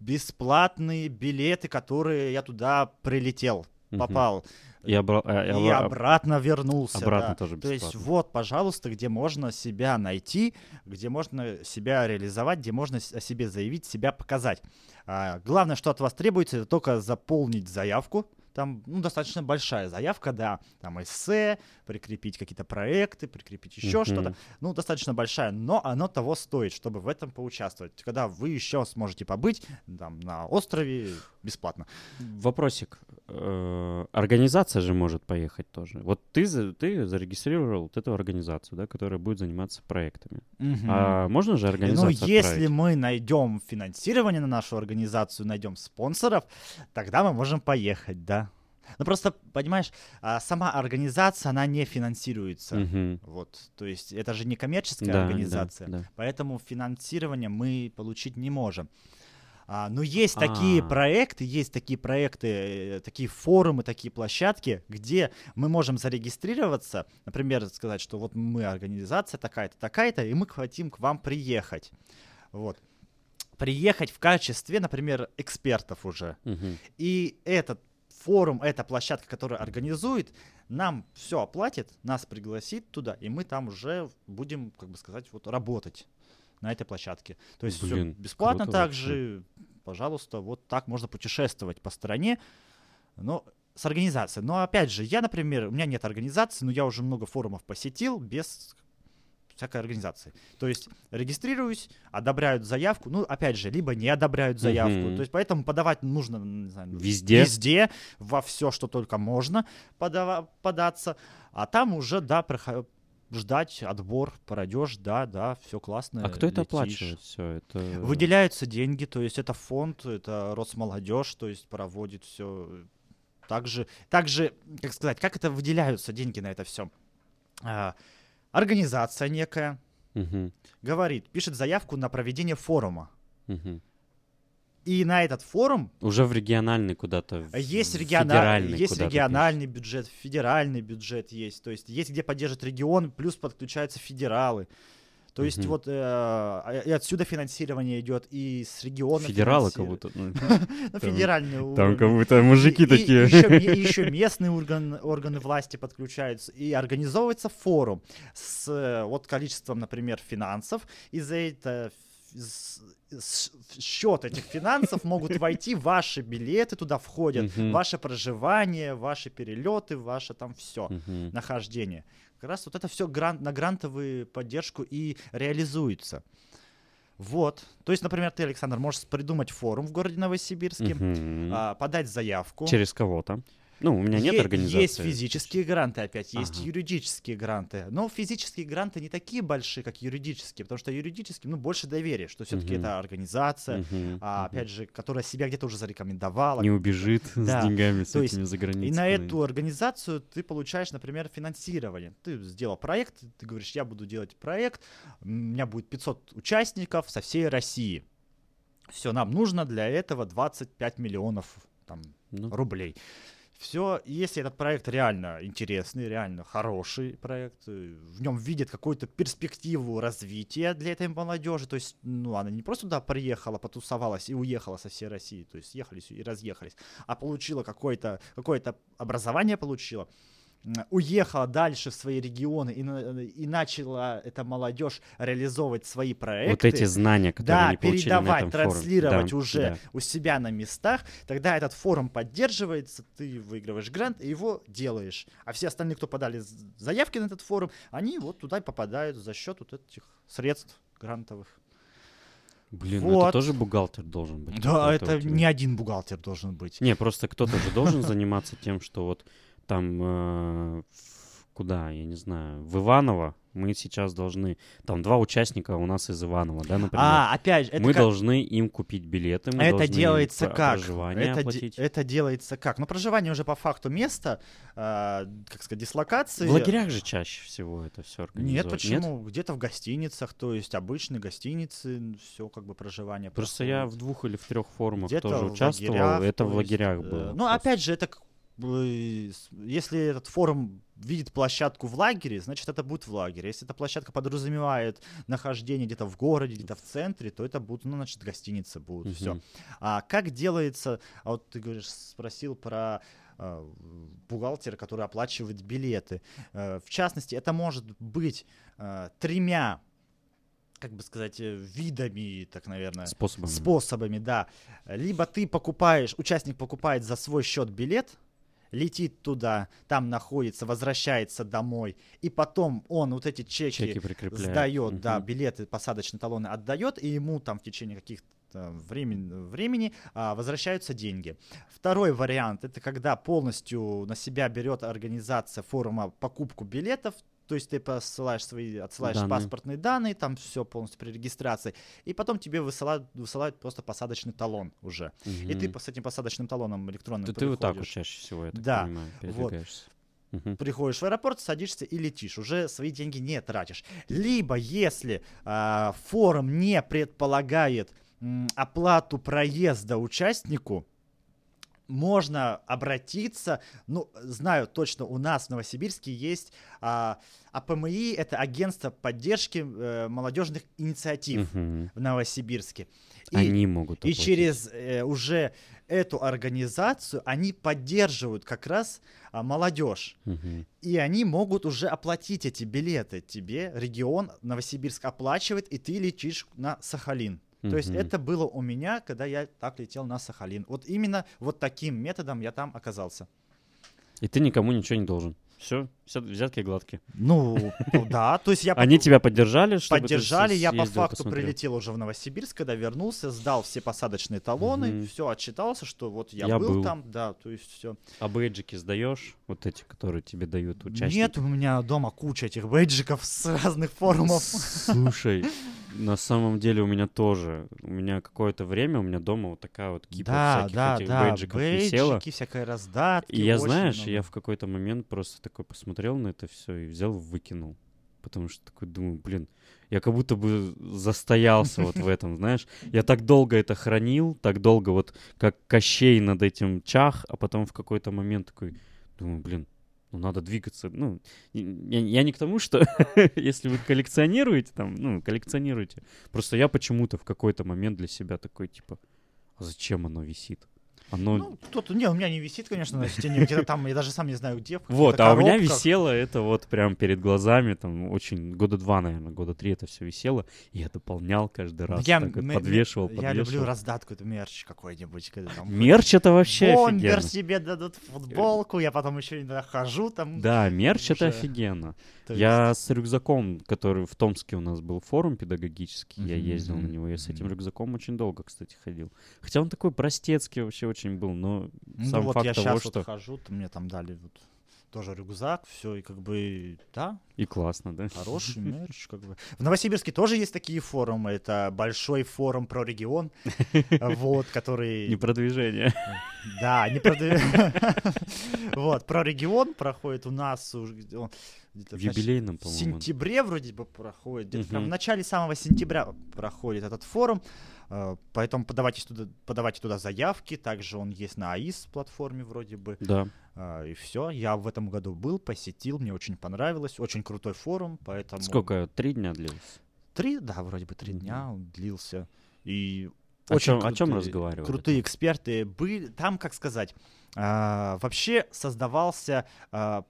Speaker 2: бесплатные билеты, которые я туда прилетел. Попал
Speaker 1: И, обра- а,
Speaker 2: и
Speaker 1: обра-
Speaker 2: обратно вернулся.
Speaker 1: обратно
Speaker 2: да.
Speaker 1: тоже
Speaker 2: То есть
Speaker 1: бесплатно.
Speaker 2: вот, пожалуйста, где можно себя найти, где можно себя реализовать, где можно о себе заявить, себя показать. А, главное, что от вас требуется, это только заполнить заявку. Там ну, достаточно большая заявка, да. Там эссе, прикрепить какие-то проекты, прикрепить еще
Speaker 1: Мгм.
Speaker 2: что-то. Ну, достаточно большая, но оно того стоит, чтобы в этом поучаствовать. Когда вы еще сможете побыть там, на острове бесплатно.
Speaker 1: Вопросик. Э, Организация же может поехать тоже. Вот ты, ты зарегистрировал вот эту организацию, да, которая будет заниматься проектами. А можно же
Speaker 2: Ну,
Speaker 1: организацию
Speaker 2: если
Speaker 1: отправить?
Speaker 2: мы найдем финансирование на нашу организацию, найдем спонсоров, тогда мы можем поехать, да. Ну просто, понимаешь, а, сама организация, она не финансируется.
Speaker 1: Мгм.
Speaker 2: Вот, то есть это же не коммерческая
Speaker 1: Да, да,
Speaker 2: организация,
Speaker 1: да.
Speaker 2: поэтому финансирование мы получить не можем. А, но есть такие
Speaker 1: А.
Speaker 2: проекты, есть такие проекты, э, такие форумы, такие площадки, где мы можем зарегистрироваться, например, сказать, что вот мы организация такая-то, такая-то, и мы хотим к вам приехать. Вот. Приехать в качестве, например, экспертов уже.
Speaker 1: Мгм.
Speaker 2: И этот форум, эта площадка, которая организует, нам все оплатит, нас пригласит туда, и мы там уже будем, как бы сказать, вот работать на этой площадке. То есть все бесплатно также, пожалуйста, вот так можно путешествовать по стране, но с организацией. Но опять же, я, например, у меня нет организации, но я уже много форумов посетил без всякой организации. То есть регистрируюсь, одобряют заявку, ну, опять же, либо не одобряют заявку.
Speaker 1: Мгм.
Speaker 2: То есть поэтому подавать нужно, не знаю,
Speaker 1: Везде?
Speaker 2: везде, во все, что только можно подава- податься. А там уже, да, прохо- ждать отбор, пройдешь, да, да, все классно.
Speaker 1: А кто это
Speaker 2: летишь.
Speaker 1: оплачивает все? Это...
Speaker 2: Выделяются деньги, то есть это фонд, это Росмолодежь, то есть проводит все. Также, также, как сказать, как это выделяются деньги на это все? Организация некая
Speaker 1: Мгм.
Speaker 2: говорит, пишет заявку на проведение форума.
Speaker 1: Мгм.
Speaker 2: И на этот форум
Speaker 1: Уже в региональный куда-то.
Speaker 2: есть,
Speaker 1: в
Speaker 2: региона-
Speaker 1: федеральный
Speaker 2: есть региональный бюджет, федеральный бюджет есть. То есть есть где поддержит регион, плюс подключаются федералы. То есть
Speaker 1: Мгм.
Speaker 2: вот э, а- и отсюда финансирование идет, и с региона.
Speaker 1: Федералы как будто. ну,
Speaker 2: Ну,
Speaker 1: Там-
Speaker 2: федеральный
Speaker 1: Там
Speaker 2: уровень.
Speaker 1: как будто мужики
Speaker 2: И- и
Speaker 1: такие.
Speaker 2: Еще, ме- еще местные орган- органы власти подключаются. И организовывается форум с э, вот количеством, например, финансов. И за это счет этих финансов могут войти ваши билеты, туда входят ваше проживание, ваши перелеты, ваше там все нахождение. Как раз вот это все гран- на грантовую поддержку и реализуется. Вот. То есть, например, ты, Александр, можешь придумать форум в городе Новосибирске, а, подать заявку.
Speaker 1: Через кого-то. Ну, у меня нет
Speaker 2: Е-
Speaker 1: организации.
Speaker 2: Есть физические гранты, опять есть
Speaker 1: Ага.
Speaker 2: юридические гранты. Но физические гранты не такие большие, как юридические, потому что юридическим, ну, больше доверия, что все-таки
Speaker 1: Мгм.
Speaker 2: это организация,
Speaker 1: Мгм.
Speaker 2: а, опять же, которая себя где-то уже зарекомендовала.
Speaker 1: Не убежит
Speaker 2: Да.
Speaker 1: с деньгами, с
Speaker 2: То есть
Speaker 1: этими за границей.
Speaker 2: И на эту организацию ты получаешь, например, финансирование. Ты сделал проект, ты говоришь, я буду делать проект, у меня будет 500 участников со всей России. Все, нам нужно для этого 25 миллионов там,
Speaker 1: Ну,
Speaker 2: рублей. Все, если этот проект реально интересный, реально хороший проект, э, в нем видят какую-то перспективу развития для этой молодежи, то есть, ну, она не просто туда приехала, потусовалась и уехала со всей России, то есть съехались и разъехались, а получила какое-то какое образование получила, уехала дальше в свои регионы и, и начала эта молодежь реализовывать свои проекты.
Speaker 1: вот эти знания, которые
Speaker 2: Да,
Speaker 1: они получили на
Speaker 2: передавать,
Speaker 1: этом форуме.
Speaker 2: транслировать
Speaker 1: Да,
Speaker 2: уже
Speaker 1: да.
Speaker 2: у себя на местах, тогда этот форум поддерживается, ты выигрываешь грант и его делаешь. А все остальные, кто подали заявки на этот форум, они вот туда и попадают за счет вот этих средств грантовых.
Speaker 1: Блин, ну
Speaker 2: Вот.
Speaker 1: это тоже бухгалтер должен быть.
Speaker 2: Да, это не один бухгалтер должен быть.
Speaker 1: Не, просто кто-то же должен заниматься тем, что вот там э, куда, я не знаю, в Иваново мы сейчас должны, там два участника у нас из Иванова, да, например.
Speaker 2: А, опять же, это
Speaker 1: мы
Speaker 2: как-
Speaker 1: должны им купить билеты, мы
Speaker 2: это
Speaker 1: должны им
Speaker 2: делается
Speaker 1: про-
Speaker 2: как?
Speaker 1: проживание
Speaker 2: Это, де-
Speaker 1: оплатить.
Speaker 2: это делается как? Ну, проживание уже по факту места, а, как сказать, дислокации.
Speaker 1: В лагерях же чаще всего это все
Speaker 2: Нет,
Speaker 1: организуют.
Speaker 2: почему? Где-то в гостиницах, то есть обычные гостиницы, все как бы проживание.
Speaker 1: Просто я в двух или в трех форумах
Speaker 2: Где-то
Speaker 1: тоже участвовал.
Speaker 2: лагерях,
Speaker 1: это
Speaker 2: то
Speaker 1: в
Speaker 2: есть,
Speaker 1: лагерях
Speaker 2: э,
Speaker 1: было.
Speaker 2: Ну,
Speaker 1: просто.
Speaker 2: опять же, это э, если этот форум видит площадку в лагере, значит, это будет в лагере. Если эта площадка подразумевает нахождение где-то в городе, где-то в центре, то это будут, ну, значит, гостиницы будут, все.
Speaker 1: Мгм.
Speaker 2: А как делается, а вот ты говоришь, спросил про э, бухгалтера, который оплачивает билеты. Э, в частности, это может быть э, тремя как бы сказать, э, видами, так, наверное,
Speaker 1: Способами.
Speaker 2: способами, да. Либо ты покупаешь, участник покупает за свой счет билет, летит туда, там находится, возвращается домой, и потом он вот эти чеки,
Speaker 1: Чеки
Speaker 2: сдает, да,
Speaker 1: Мгм.
Speaker 2: билеты, посадочные талоны отдает, и ему там в течение каких-то времени, времени а, возвращаются деньги. Второй вариант это когда полностью на себя берет организация форума покупку билетов. То есть ты посылаешь свои, отсылаешь
Speaker 1: Данные.
Speaker 2: паспортные данные, там все полностью при регистрации, и потом тебе высылают, высылают просто посадочный талон уже. И ты с этим посадочным талоном электронным
Speaker 1: Ты, ты вот так вот чаще всего, я так
Speaker 2: Да,
Speaker 1: понимаю,
Speaker 2: вот.
Speaker 1: передвигаешься. Мгм.
Speaker 2: приходишь в аэропорт, садишься и летишь. Уже свои деньги не тратишь. Либо, если а, форум не предполагает м, оплату проезда участнику, можно обратиться, ну, знаю точно, у нас в Новосибирске есть а, АПМИ, это агентство поддержки э, молодежных инициатив в Новосибирске. И-
Speaker 1: Они могут
Speaker 2: и
Speaker 1: оплатить.
Speaker 2: через э, уже эту организацию они поддерживают как раз а, молодежь. И они могут уже оплатить эти билеты. Тебе регион Новосибирск оплачивает, и ты летишь на Сахалин. То есть это было у меня, когда я так летел на Сахалин. Вот именно вот таким методом я там оказался.
Speaker 1: И ты никому ничего не должен. Все, взятки гладкие.
Speaker 2: Ну, да, то есть я
Speaker 1: Они тебя поддержали, чтобы
Speaker 2: поддержали, я по факту прилетел уже в Новосибирск, когда вернулся, сдал все посадочные талоны, все отчитался, что вот я, был. там, да, то есть все.
Speaker 1: А бейджики сдаешь? Вот эти, которые тебе дают участники?
Speaker 2: Нет у меня дома куча этих бейджиков с разных форумов.
Speaker 1: Слушай, на самом деле у меня тоже. У меня какое-то время, у меня дома вот такая вот кипа
Speaker 2: Да,
Speaker 1: всяких
Speaker 2: да,
Speaker 1: этих
Speaker 2: да,
Speaker 1: бейджиков висела.
Speaker 2: бейджики, всякая раздатки.
Speaker 1: И я, знаешь,
Speaker 2: много.
Speaker 1: я в какой-то момент просто такой посмотрел на это все и взял, выкинул. Потому что такой думаю, блин, я как будто бы застоялся вот в этом, знаешь. Я так долго это хранил, так долго вот как Кощей над этим чах, а потом в какой-то момент такой, думаю, блин, ну надо двигаться. Ну, я, я не к тому, что если вы коллекционируете там, ну, коллекционируете. Просто я почему-то в какой-то момент для себя такой, типа, а зачем оно висит? Оно
Speaker 2: Ну, кто-то, не, у меня не висит, конечно, на стене, где-то там, я даже сам не знаю где.
Speaker 1: Вот, а у меня висело это вот прям перед глазами, там очень года два, наверное, года три это все висело, и я дополнял каждый раз,
Speaker 2: Я,
Speaker 1: так вот
Speaker 2: м- м-
Speaker 1: подвешивал,
Speaker 2: я
Speaker 1: подвешивал.
Speaker 2: люблю раздатку, это мерч какой-нибудь. Когда там
Speaker 1: Мерч это вообще
Speaker 2: бомбер
Speaker 1: офигенно.
Speaker 2: себе дадут футболку, я потом еще иногда хожу там.
Speaker 1: Да, мерч это
Speaker 2: уже-
Speaker 1: офигенно.
Speaker 2: Есть-
Speaker 1: Я с рюкзаком, который в Томске у нас был форум педагогический, я
Speaker 2: Мгм,
Speaker 1: ездил на
Speaker 2: мгм,
Speaker 1: него, я с этим рюкзаком очень долго, кстати, ходил. Хотя он такой простецкий вообще очень был, но
Speaker 2: Ну
Speaker 1: сам
Speaker 2: вот
Speaker 1: факт
Speaker 2: я
Speaker 1: того,
Speaker 2: сейчас
Speaker 1: что...
Speaker 2: вот хожу, то мне там дали вот тоже рюкзак, все, и как бы, да,
Speaker 1: И классно, да?
Speaker 2: хороший мерч, как бы. В Новосибирске тоже есть такие форумы, это большой форум про регион, вот, который...
Speaker 1: Не продвижение.
Speaker 2: Да, не продаю. Вот, про регион проходит у нас уже где-то
Speaker 1: В
Speaker 2: в
Speaker 1: юбилейном,
Speaker 2: в
Speaker 1: по-моему.
Speaker 2: сентябре вроде бы проходит, где-то прям в начале самого сентября проходит этот форум, э, поэтому подавайте туда, подавайте туда заявки, также он есть на АИС платформе вроде бы,
Speaker 1: Да.
Speaker 2: а, и все. Я в этом году был, посетил, мне очень понравилось, очень крутой форум, поэтому...
Speaker 1: Сколько? Три дня длилось?
Speaker 2: Три, да, вроде бы три
Speaker 1: Мгм.
Speaker 2: дня он длился, и
Speaker 1: О
Speaker 2: очень
Speaker 1: чем, о чем
Speaker 2: крутые-
Speaker 1: разговаривали?
Speaker 2: крутые эксперты были. Там, как сказать, а, вообще создавался, а,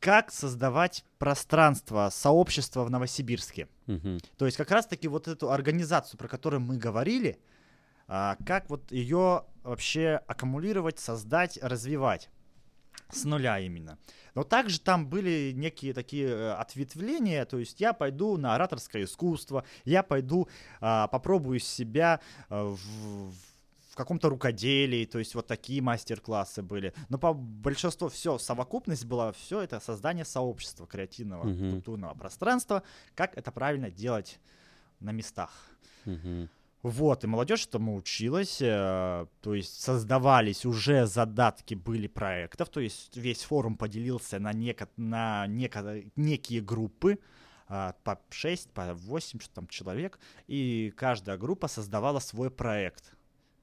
Speaker 2: как создавать пространство, сообщество в Новосибирске.
Speaker 1: Мгм.
Speaker 2: То есть как раз-таки вот эту организацию, про которую мы говорили, а, как вот ее вообще аккумулировать, создать, развивать с нуля именно. Но также там были некие такие э, ответвления, то есть я пойду на ораторское искусство, я пойду а, попробую себя в, в каком-то рукоделии, то есть вот такие мастер-классы были. Но по большинству все, совокупность была, все это создание сообщества креативного,
Speaker 1: Мгм.
Speaker 2: культурного пространства, как это правильно делать на местах.
Speaker 1: Мгм.
Speaker 2: Вот, и молодежь этому училась, э, то есть создавались уже задатки были проектов, то есть весь форум поделился на, неко- на неко- некие группы, а, по 6, по 8 что там человек, и каждая группа создавала свой проект.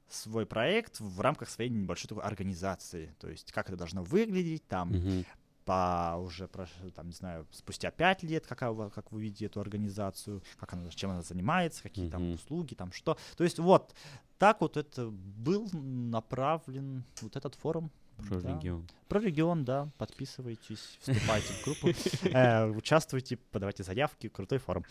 Speaker 2: Свой проект в рамках своей небольшой такой организации. То есть как это должно выглядеть, там
Speaker 1: Мгм.
Speaker 2: по уже, там, не знаю, спустя пять лет, какая, у вас- как вы видите эту организацию, как она, чем она занимается, какие там
Speaker 1: Мгм.
Speaker 2: услуги, там что. То есть вот так вот это был направлен вот этот форум
Speaker 1: Про
Speaker 2: Да.
Speaker 1: регион.
Speaker 2: Про регион, да, подписывайтесь, вступайте в группу, э, участвуйте, подавайте заявки, крутой форум.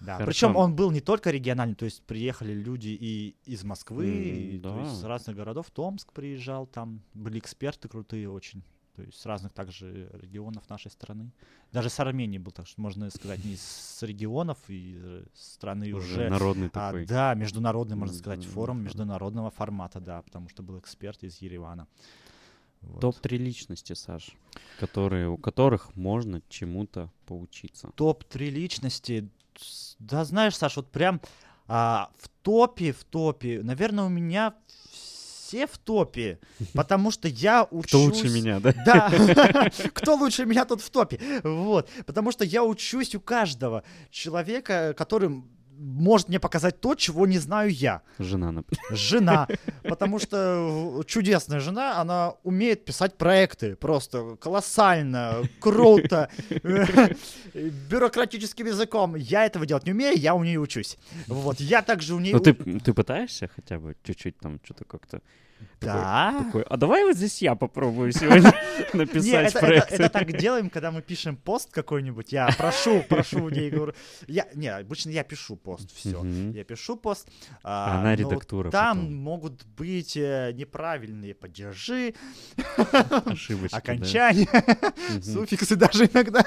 Speaker 2: Да. Причем он был не только региональный, то есть приехали люди и из Москвы, и, то
Speaker 1: да.
Speaker 2: есть с разных городов, Томск приезжал, там были эксперты крутые очень. То есть с разных также регионов нашей страны. Даже с Армении был, так что можно сказать, не с регионов и страны
Speaker 1: Уже
Speaker 2: уже,
Speaker 1: народный
Speaker 2: а,
Speaker 1: такой.
Speaker 2: да, международный, можно сказать, форум международного формата, да, потому что был эксперт из Еревана. Вот.
Speaker 1: Топ-3 личности, Саш, которые, у которых можно чему-то поучиться.
Speaker 2: топ-3 личности. Да знаешь, Саш, вот прям а, в топе, в топе, наверное, у меня все в топе, потому что я учусь...
Speaker 1: Кто лучше меня, да?
Speaker 2: Да, кто лучше меня тут в топе, вот, потому что я учусь у каждого человека, который может мне показать то, чего не знаю я.
Speaker 1: Жена, например.
Speaker 2: Жена, потому что э, чудесная жена, она умеет писать проекты просто колоссально, круто, э, бюрократическим языком. Я этого делать не умею, я у нее учусь. Вот, я также у нее...
Speaker 1: Ну ты, ты пытаешься хотя бы чуть-чуть там что-то как-то
Speaker 2: Да.
Speaker 1: такой, а давай вот здесь я попробую сегодня написать проект.
Speaker 2: это- так делаем, когда мы пишем пост какой-нибудь. Я прошу, прошу ней, говорю. Я, не, обычно я пишу пост, все. Я пишу пост.
Speaker 1: А она
Speaker 2: но
Speaker 1: редактура
Speaker 2: Там могут быть э, неправильные падежи,
Speaker 1: Ошибочки,
Speaker 2: окончания, суффиксы даже иногда.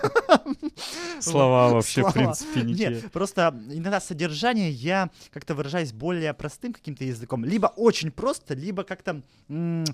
Speaker 1: Слова вообще, в принципе, не.
Speaker 2: Нет, просто иногда содержание я как-то выражаюсь более простым каким-то языком. Либо очень просто, либо как-то м,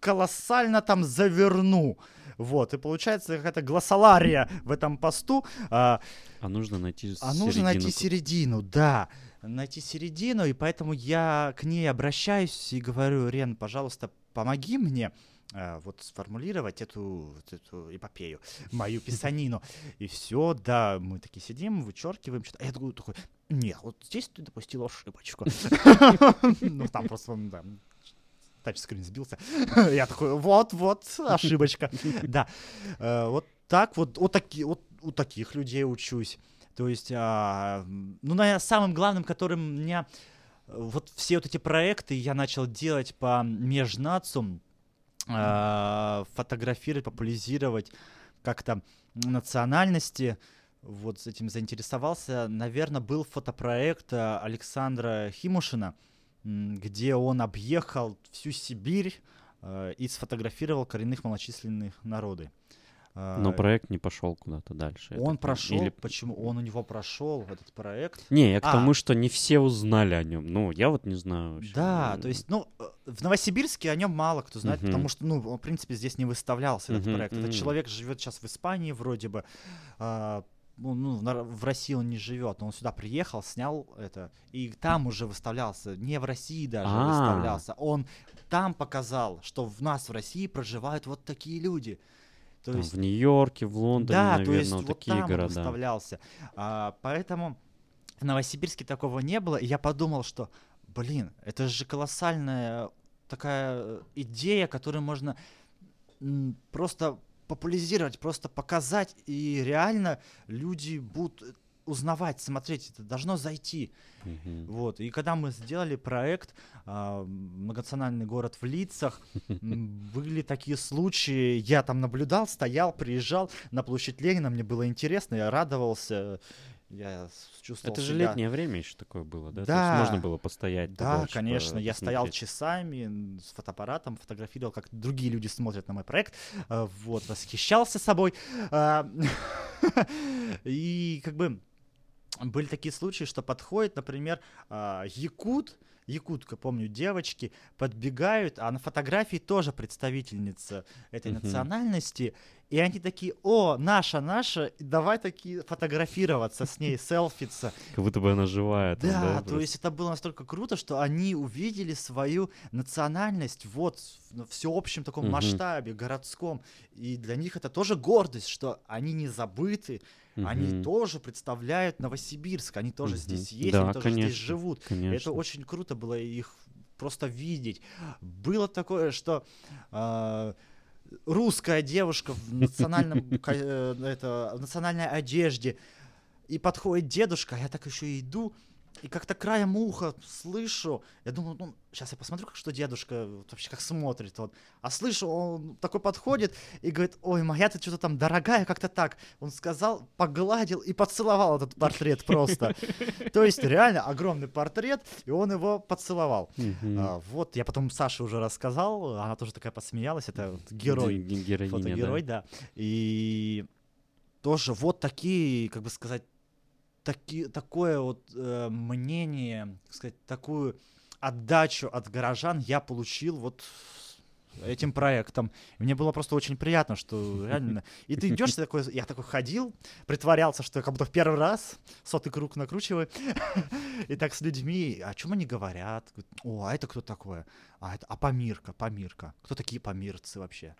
Speaker 2: колоссально там заверну. Вот, и получается какая-то глоссолария в этом посту. А,
Speaker 1: А нужно найти
Speaker 2: а нужно найти
Speaker 1: середину.
Speaker 2: середину, да. Найти середину, и поэтому я к ней обращаюсь и говорю, Рен, пожалуйста, помоги мне э, вот сформулировать эту, вот эту эпопею, мою писанину. И все, да, мы такие сидим, вычеркиваем что-то. А я такой, такой, нет, вот здесь ты допустил ошибочку. Ну, там просто, да, тачскрин сбился. Я такой, вот, вот, ошибочка. Да, Э, вот так вот, вот таки- вот у таких людей учусь. То есть, а, ну, наверное, самым главным, которым меня э, вот все вот эти проекты я начал делать по межнацу, а, фотографировать, популяризировать как-то национальности, вот с этим заинтересовался, наверное, был фотопроект а, Александра Химушина, где он объехал всю Сибирь э, и сфотографировал коренных малочисленных народы.
Speaker 1: Но проект не пошел куда-то дальше.
Speaker 2: он
Speaker 1: понимаю.
Speaker 2: прошел,
Speaker 1: Или-
Speaker 2: почему? Он у него прошел, этот проект.
Speaker 1: Не, я к
Speaker 2: А.
Speaker 1: тому, что не все узнали о нем. Ну, я вот не знаю. вообще.
Speaker 2: Да, то есть, ну, э, в Новосибирске о нем мало кто знает,
Speaker 1: Мгм.
Speaker 2: потому что, ну, он, в принципе, здесь не выставлялся этот
Speaker 1: Мгм,
Speaker 2: проект. Этот
Speaker 1: мгм.
Speaker 2: человек живет сейчас в Испании вроде бы. а, ну, ну, в России он не живет, но он сюда приехал, снял это, и там уже выставлялся, не в России даже
Speaker 1: А.
Speaker 2: выставлялся. Он там показал, что в нас в России проживают вот такие люди. То
Speaker 1: Там
Speaker 2: есть
Speaker 1: в Нью-Йорке, в Лондоне,
Speaker 2: да,
Speaker 1: наверное,
Speaker 2: то есть
Speaker 1: вот такие
Speaker 2: там он
Speaker 1: города.
Speaker 2: выставлялся. А, поэтому в Новосибирске такого не было, и я подумал, что, блин, это же колоссальная такая э, идея, которую можно просто популяризировать, просто показать, и реально люди будут э, узнавать, смотреть, это должно зайти.
Speaker 1: Мгм.
Speaker 2: Вот. И когда мы сделали проект а, «Многонациональный город в лицах», были такие случаи, я там наблюдал, стоял, приезжал на площадь Ленина, мне было интересно, я радовался, я чувствовал
Speaker 1: Это же
Speaker 2: себя-
Speaker 1: летнее время еще такое было, да? То
Speaker 2: Да.
Speaker 1: есть можно было постоять.
Speaker 2: Да,
Speaker 1: подольше,
Speaker 2: конечно,
Speaker 1: по-
Speaker 2: я стоял часами с фотоаппаратом, фотографировал, как другие люди смотрят на мой проект, а, вот, восхищался собой. а, И как бы были такие случаи, что подходит, например, а, якут, якутка, помню, девочки подбегают, а на фотографии тоже представительница этой
Speaker 1: Мгм.
Speaker 2: национальности, и они такие, о, наша, наша, давай такие фотографироваться с ней, селфиться.
Speaker 1: Как будто бы она живая. там,
Speaker 2: Да,
Speaker 1: да,
Speaker 2: то
Speaker 1: просто.
Speaker 2: есть это было настолько круто, что они увидели свою национальность вот в- на всеобщем таком
Speaker 1: Мгм.
Speaker 2: масштабе, городском. И для них это тоже гордость, что они не забыты, они
Speaker 1: Мгм.
Speaker 2: тоже представляют Новосибирск, они тоже
Speaker 1: Мгм.
Speaker 2: здесь есть,
Speaker 1: Да,
Speaker 2: они тоже здесь
Speaker 1: конечно,
Speaker 2: живут.
Speaker 1: Конечно.
Speaker 2: Это очень круто было их просто видеть. Было такое, что а, русская девушка в национальном э, это в национальной одежде. И подходит дедушка, а я так еще иду и как-то краем уха слышу, я думаю, ну, сейчас я посмотрю, как что дедушка вообще как смотрит он. А слышу, он такой подходит и говорит, ой, моя ты что-то там дорогая, как-то так. Он сказал, погладил и поцеловал этот портрет просто. То есть реально огромный портрет, и он его поцеловал. А, вот, я потом Саше уже рассказал, она тоже такая посмеялась, это герой,
Speaker 1: Героиня,
Speaker 2: фотогерой,
Speaker 1: да.
Speaker 2: И тоже вот такие, как бы сказать, таки, такое вот э, мнение, так сказать, такую отдачу от горожан я получил вот этим проектом. Мне было просто очень приятно, что реально... И ты идешь, ты такой, я такой ходил, притворялся, что я как будто в первый раз сотый круг накручиваю. И так с людьми, о чем они говорят? О, а это кто такое? А, это, а Памирка, Памирка. Кто такие памирцы вообще?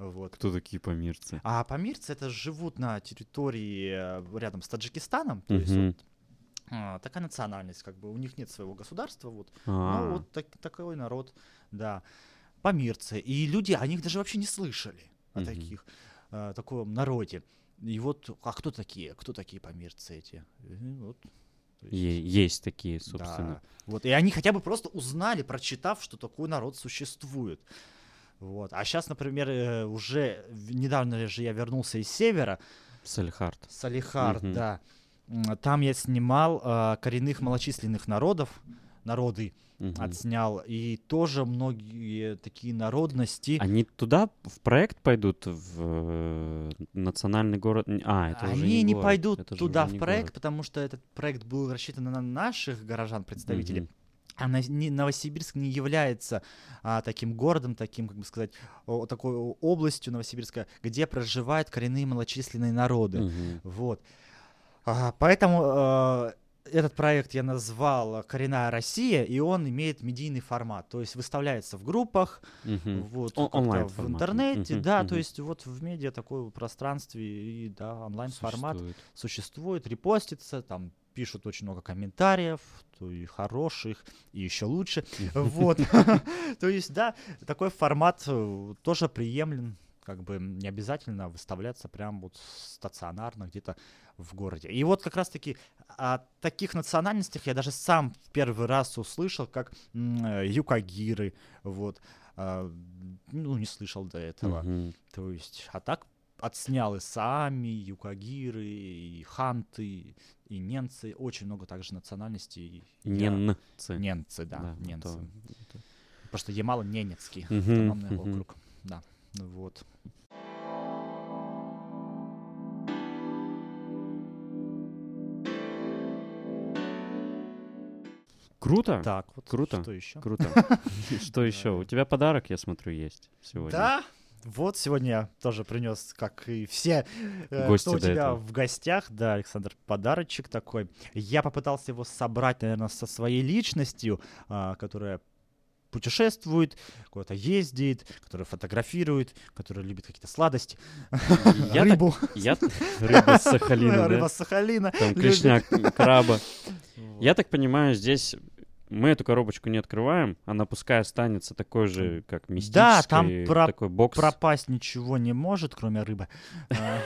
Speaker 2: Вот.
Speaker 1: Кто такие помирцы?
Speaker 2: А памирцы это живут на территории э, рядом с Таджикистаном, то есть
Speaker 1: Мгм.
Speaker 2: вот, а, такая национальность, как бы у них нет своего государства, вот.
Speaker 1: А,
Speaker 2: Ну вот так- такой народ, да. Памирцы. И люди о них даже вообще не слышали, о таких, э, таком народе. И вот, а кто такие? Кто такие памирцы эти? И вот, есть,
Speaker 1: есть такие, собственно.
Speaker 2: да. Вот, и они хотя бы просто узнали, прочитав, что такой народ существует. Вот. А сейчас, например, э, уже недавно же я вернулся из севера,
Speaker 1: Салихард.
Speaker 2: Салихард,
Speaker 1: Мгм.
Speaker 2: да. Там я снимал э, коренных малочисленных народов, народы
Speaker 1: Мгм.
Speaker 2: отснял, и тоже многие такие народности.
Speaker 1: Они туда в проект пойдут, в э, национальный город? А, это уже
Speaker 2: Они не,
Speaker 1: город,
Speaker 2: пойдут
Speaker 1: это
Speaker 2: туда в
Speaker 1: не
Speaker 2: проект,
Speaker 1: город.
Speaker 2: потому что этот проект был рассчитан на наших горожан, представителей.
Speaker 1: Мгм.
Speaker 2: А Новосибирск не является а, таким городом, таким, как бы сказать, о- такой областью Новосибирска, где проживают коренные малочисленные народы.
Speaker 1: Мгм.
Speaker 2: Вот. А, поэтому э, этот проект я назвал «Коренная Россия», и он имеет медийный формат, то есть выставляется в группах,
Speaker 1: Мгм.
Speaker 2: вот,
Speaker 1: онлайн
Speaker 2: в интернете,
Speaker 1: Мгм,
Speaker 2: да,
Speaker 1: мгм.
Speaker 2: то есть вот в медиа такой пространстве, и да, онлайн-формат
Speaker 1: Существует.
Speaker 2: существует, репостится, там пишут очень много комментариев, то и хороших, и еще лучше, вот. То есть, да, такой формат э, тоже приемлем, как бы не обязательно выставляться прям вот стационарно где-то в городе. И вот как раз-таки о таких национальностях я даже сам в первый раз услышал, как э, юкагиры, вот, а, ну, не слышал до этого. То есть, а так отснял и сами, юкагиры, и ханты, и немцы, очень много также национальностей. Я-
Speaker 1: Ненцы.
Speaker 2: Да,
Speaker 1: Да,
Speaker 2: немцы.
Speaker 1: то-
Speaker 2: Потому что Ямало-Ненецкий
Speaker 1: Мгм,
Speaker 2: автономный
Speaker 1: мгм.
Speaker 2: округ. Да, ну вот.
Speaker 1: Круто.
Speaker 2: Так, вот
Speaker 1: Круто.
Speaker 2: что еще?
Speaker 1: Круто. Что еще? У тебя подарок, я смотрю, есть сегодня.
Speaker 2: Да, вот сегодня я тоже принес, как и все, э,
Speaker 1: Гости
Speaker 2: кто у тебя
Speaker 1: этого.
Speaker 2: в гостях, да, Александр, подарочек такой. Я попытался его собрать, наверное, со своей личностью, а, которая путешествует, куда-то ездит, которая фотографирует, которая любит какие-то сладости,
Speaker 1: Я так-
Speaker 2: рыбу,
Speaker 1: Я... Рыба с Сахалина,
Speaker 2: рыба
Speaker 1: да?
Speaker 2: с Сахалина.
Speaker 1: Там клешня, краба.
Speaker 2: Вот.
Speaker 1: Я так понимаю, здесь мы эту коробочку не открываем, она пускай останется такой же, как мистической,
Speaker 2: там про-
Speaker 1: такой бокс.
Speaker 2: Пропасть ничего не может, кроме рыбы а,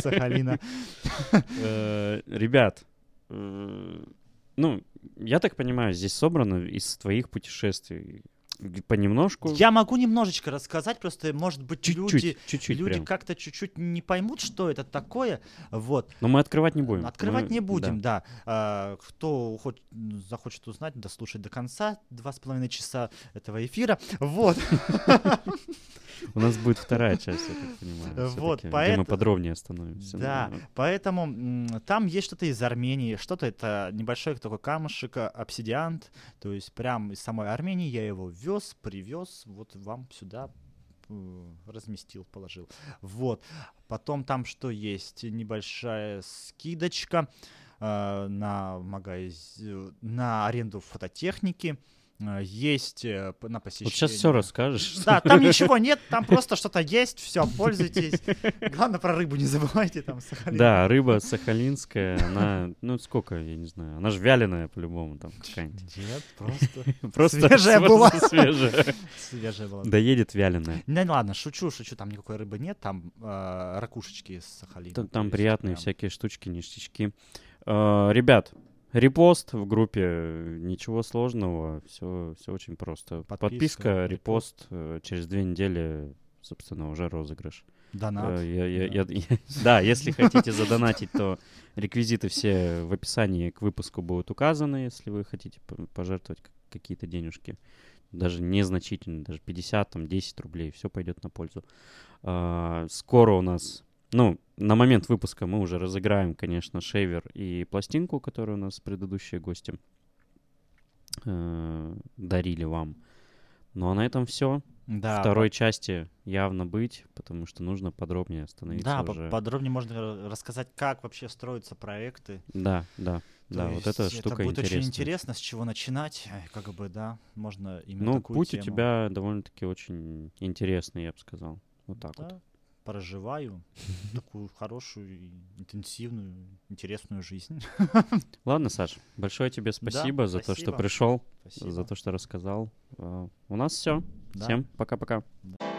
Speaker 2: Сахалина.
Speaker 1: Э, Ребят, э, ну, я так понимаю, здесь собрано из твоих путешествий. Понемножку.
Speaker 2: Я могу немножечко рассказать, просто, может быть, люди,
Speaker 1: Чуть-чуть, чуть-чуть
Speaker 2: люди
Speaker 1: прям.
Speaker 2: как-то чуть-чуть не поймут, что это такое. Вот.
Speaker 1: Но мы открывать не будем.
Speaker 2: Открывать
Speaker 1: Мы-
Speaker 2: не будем, да. А, кто хоч- захочет узнать, дослушать до конца два с половиной часа этого эфира. Вот.
Speaker 1: У нас будет вторая часть, я так понимаю.
Speaker 2: Вот,
Speaker 1: всё-таки, где
Speaker 2: поэт-
Speaker 1: мы подробнее остановимся.
Speaker 2: Да,
Speaker 1: Ну,
Speaker 2: поэтому там есть что-то из Армении, что-то это небольшой такой камушек, обсидиант, то есть прям из самой Армении я его вез, привез, вот вам сюда э, разместил, положил. Вот. Потом там что есть? Небольшая скидочка э, на магаз... на аренду фототехники. Э, Есть э, на посещение.
Speaker 1: Вот сейчас все расскажешь.
Speaker 2: Да, там ничего нет, там просто что-то есть, все, пользуйтесь. Главное про рыбу не забывайте, там Сахалин.
Speaker 1: Да, рыба сахалинская, она, ну сколько, я не знаю, она же вяленая по-любому там какая-нибудь.
Speaker 2: Нет, просто
Speaker 1: Просто
Speaker 2: Свежая была.
Speaker 1: свежая.
Speaker 2: свежая была.
Speaker 1: Доедет вяленая.
Speaker 2: Не, ладно, шучу, шучу, там никакой рыбы нет, там э, ракушечки из Сахалина.
Speaker 1: Там, там приятные
Speaker 2: прям-
Speaker 1: всякие штучки, ништячки. Э, Ребят, репост в группе, ничего сложного, все, все очень просто.
Speaker 2: Подписка,
Speaker 1: Подписка, репост, э, через две недели, собственно, уже розыгрыш.
Speaker 2: Донат.
Speaker 1: Э, я- я-
Speaker 2: Да.
Speaker 1: я- Да, если хотите задонатить, то реквизиты все в описании к выпуску будут указаны, если вы хотите пожертвовать какие-то денежки. Даже незначительно, даже 50, там, 10 рублей, все пойдет на пользу. А, Скоро у нас, ну, на момент выпуска мы уже разыграем, конечно, шейвер и пластинку, которую у нас предыдущие гости э, дарили вам. Ну а на этом все.
Speaker 2: Да,
Speaker 1: Второй части явно быть, потому что нужно подробнее остановиться
Speaker 2: Да, по-
Speaker 1: уже.
Speaker 2: подробнее можно ра- рассказать, как вообще строятся проекты.
Speaker 1: Да, да,
Speaker 2: То
Speaker 1: да, вот эта штука
Speaker 2: будет очень
Speaker 1: интересная.
Speaker 2: интересно, с чего начинать, э, как бы, да, можно именно
Speaker 1: Ну,
Speaker 2: такую
Speaker 1: путь
Speaker 2: тему.
Speaker 1: у тебя довольно-таки очень интересный, я бы сказал. Вот так вот.
Speaker 2: Да, проживаю такую хорошую, интенсивную, интересную жизнь.
Speaker 1: Ладно, Саш, большое тебе
Speaker 2: Да,
Speaker 1: спасибо за то, что
Speaker 2: спасибо.
Speaker 1: пришел,
Speaker 2: Спасибо.
Speaker 1: за то, что рассказал. А, У нас все.
Speaker 2: Да.
Speaker 1: Всем пока-пока.
Speaker 2: Да.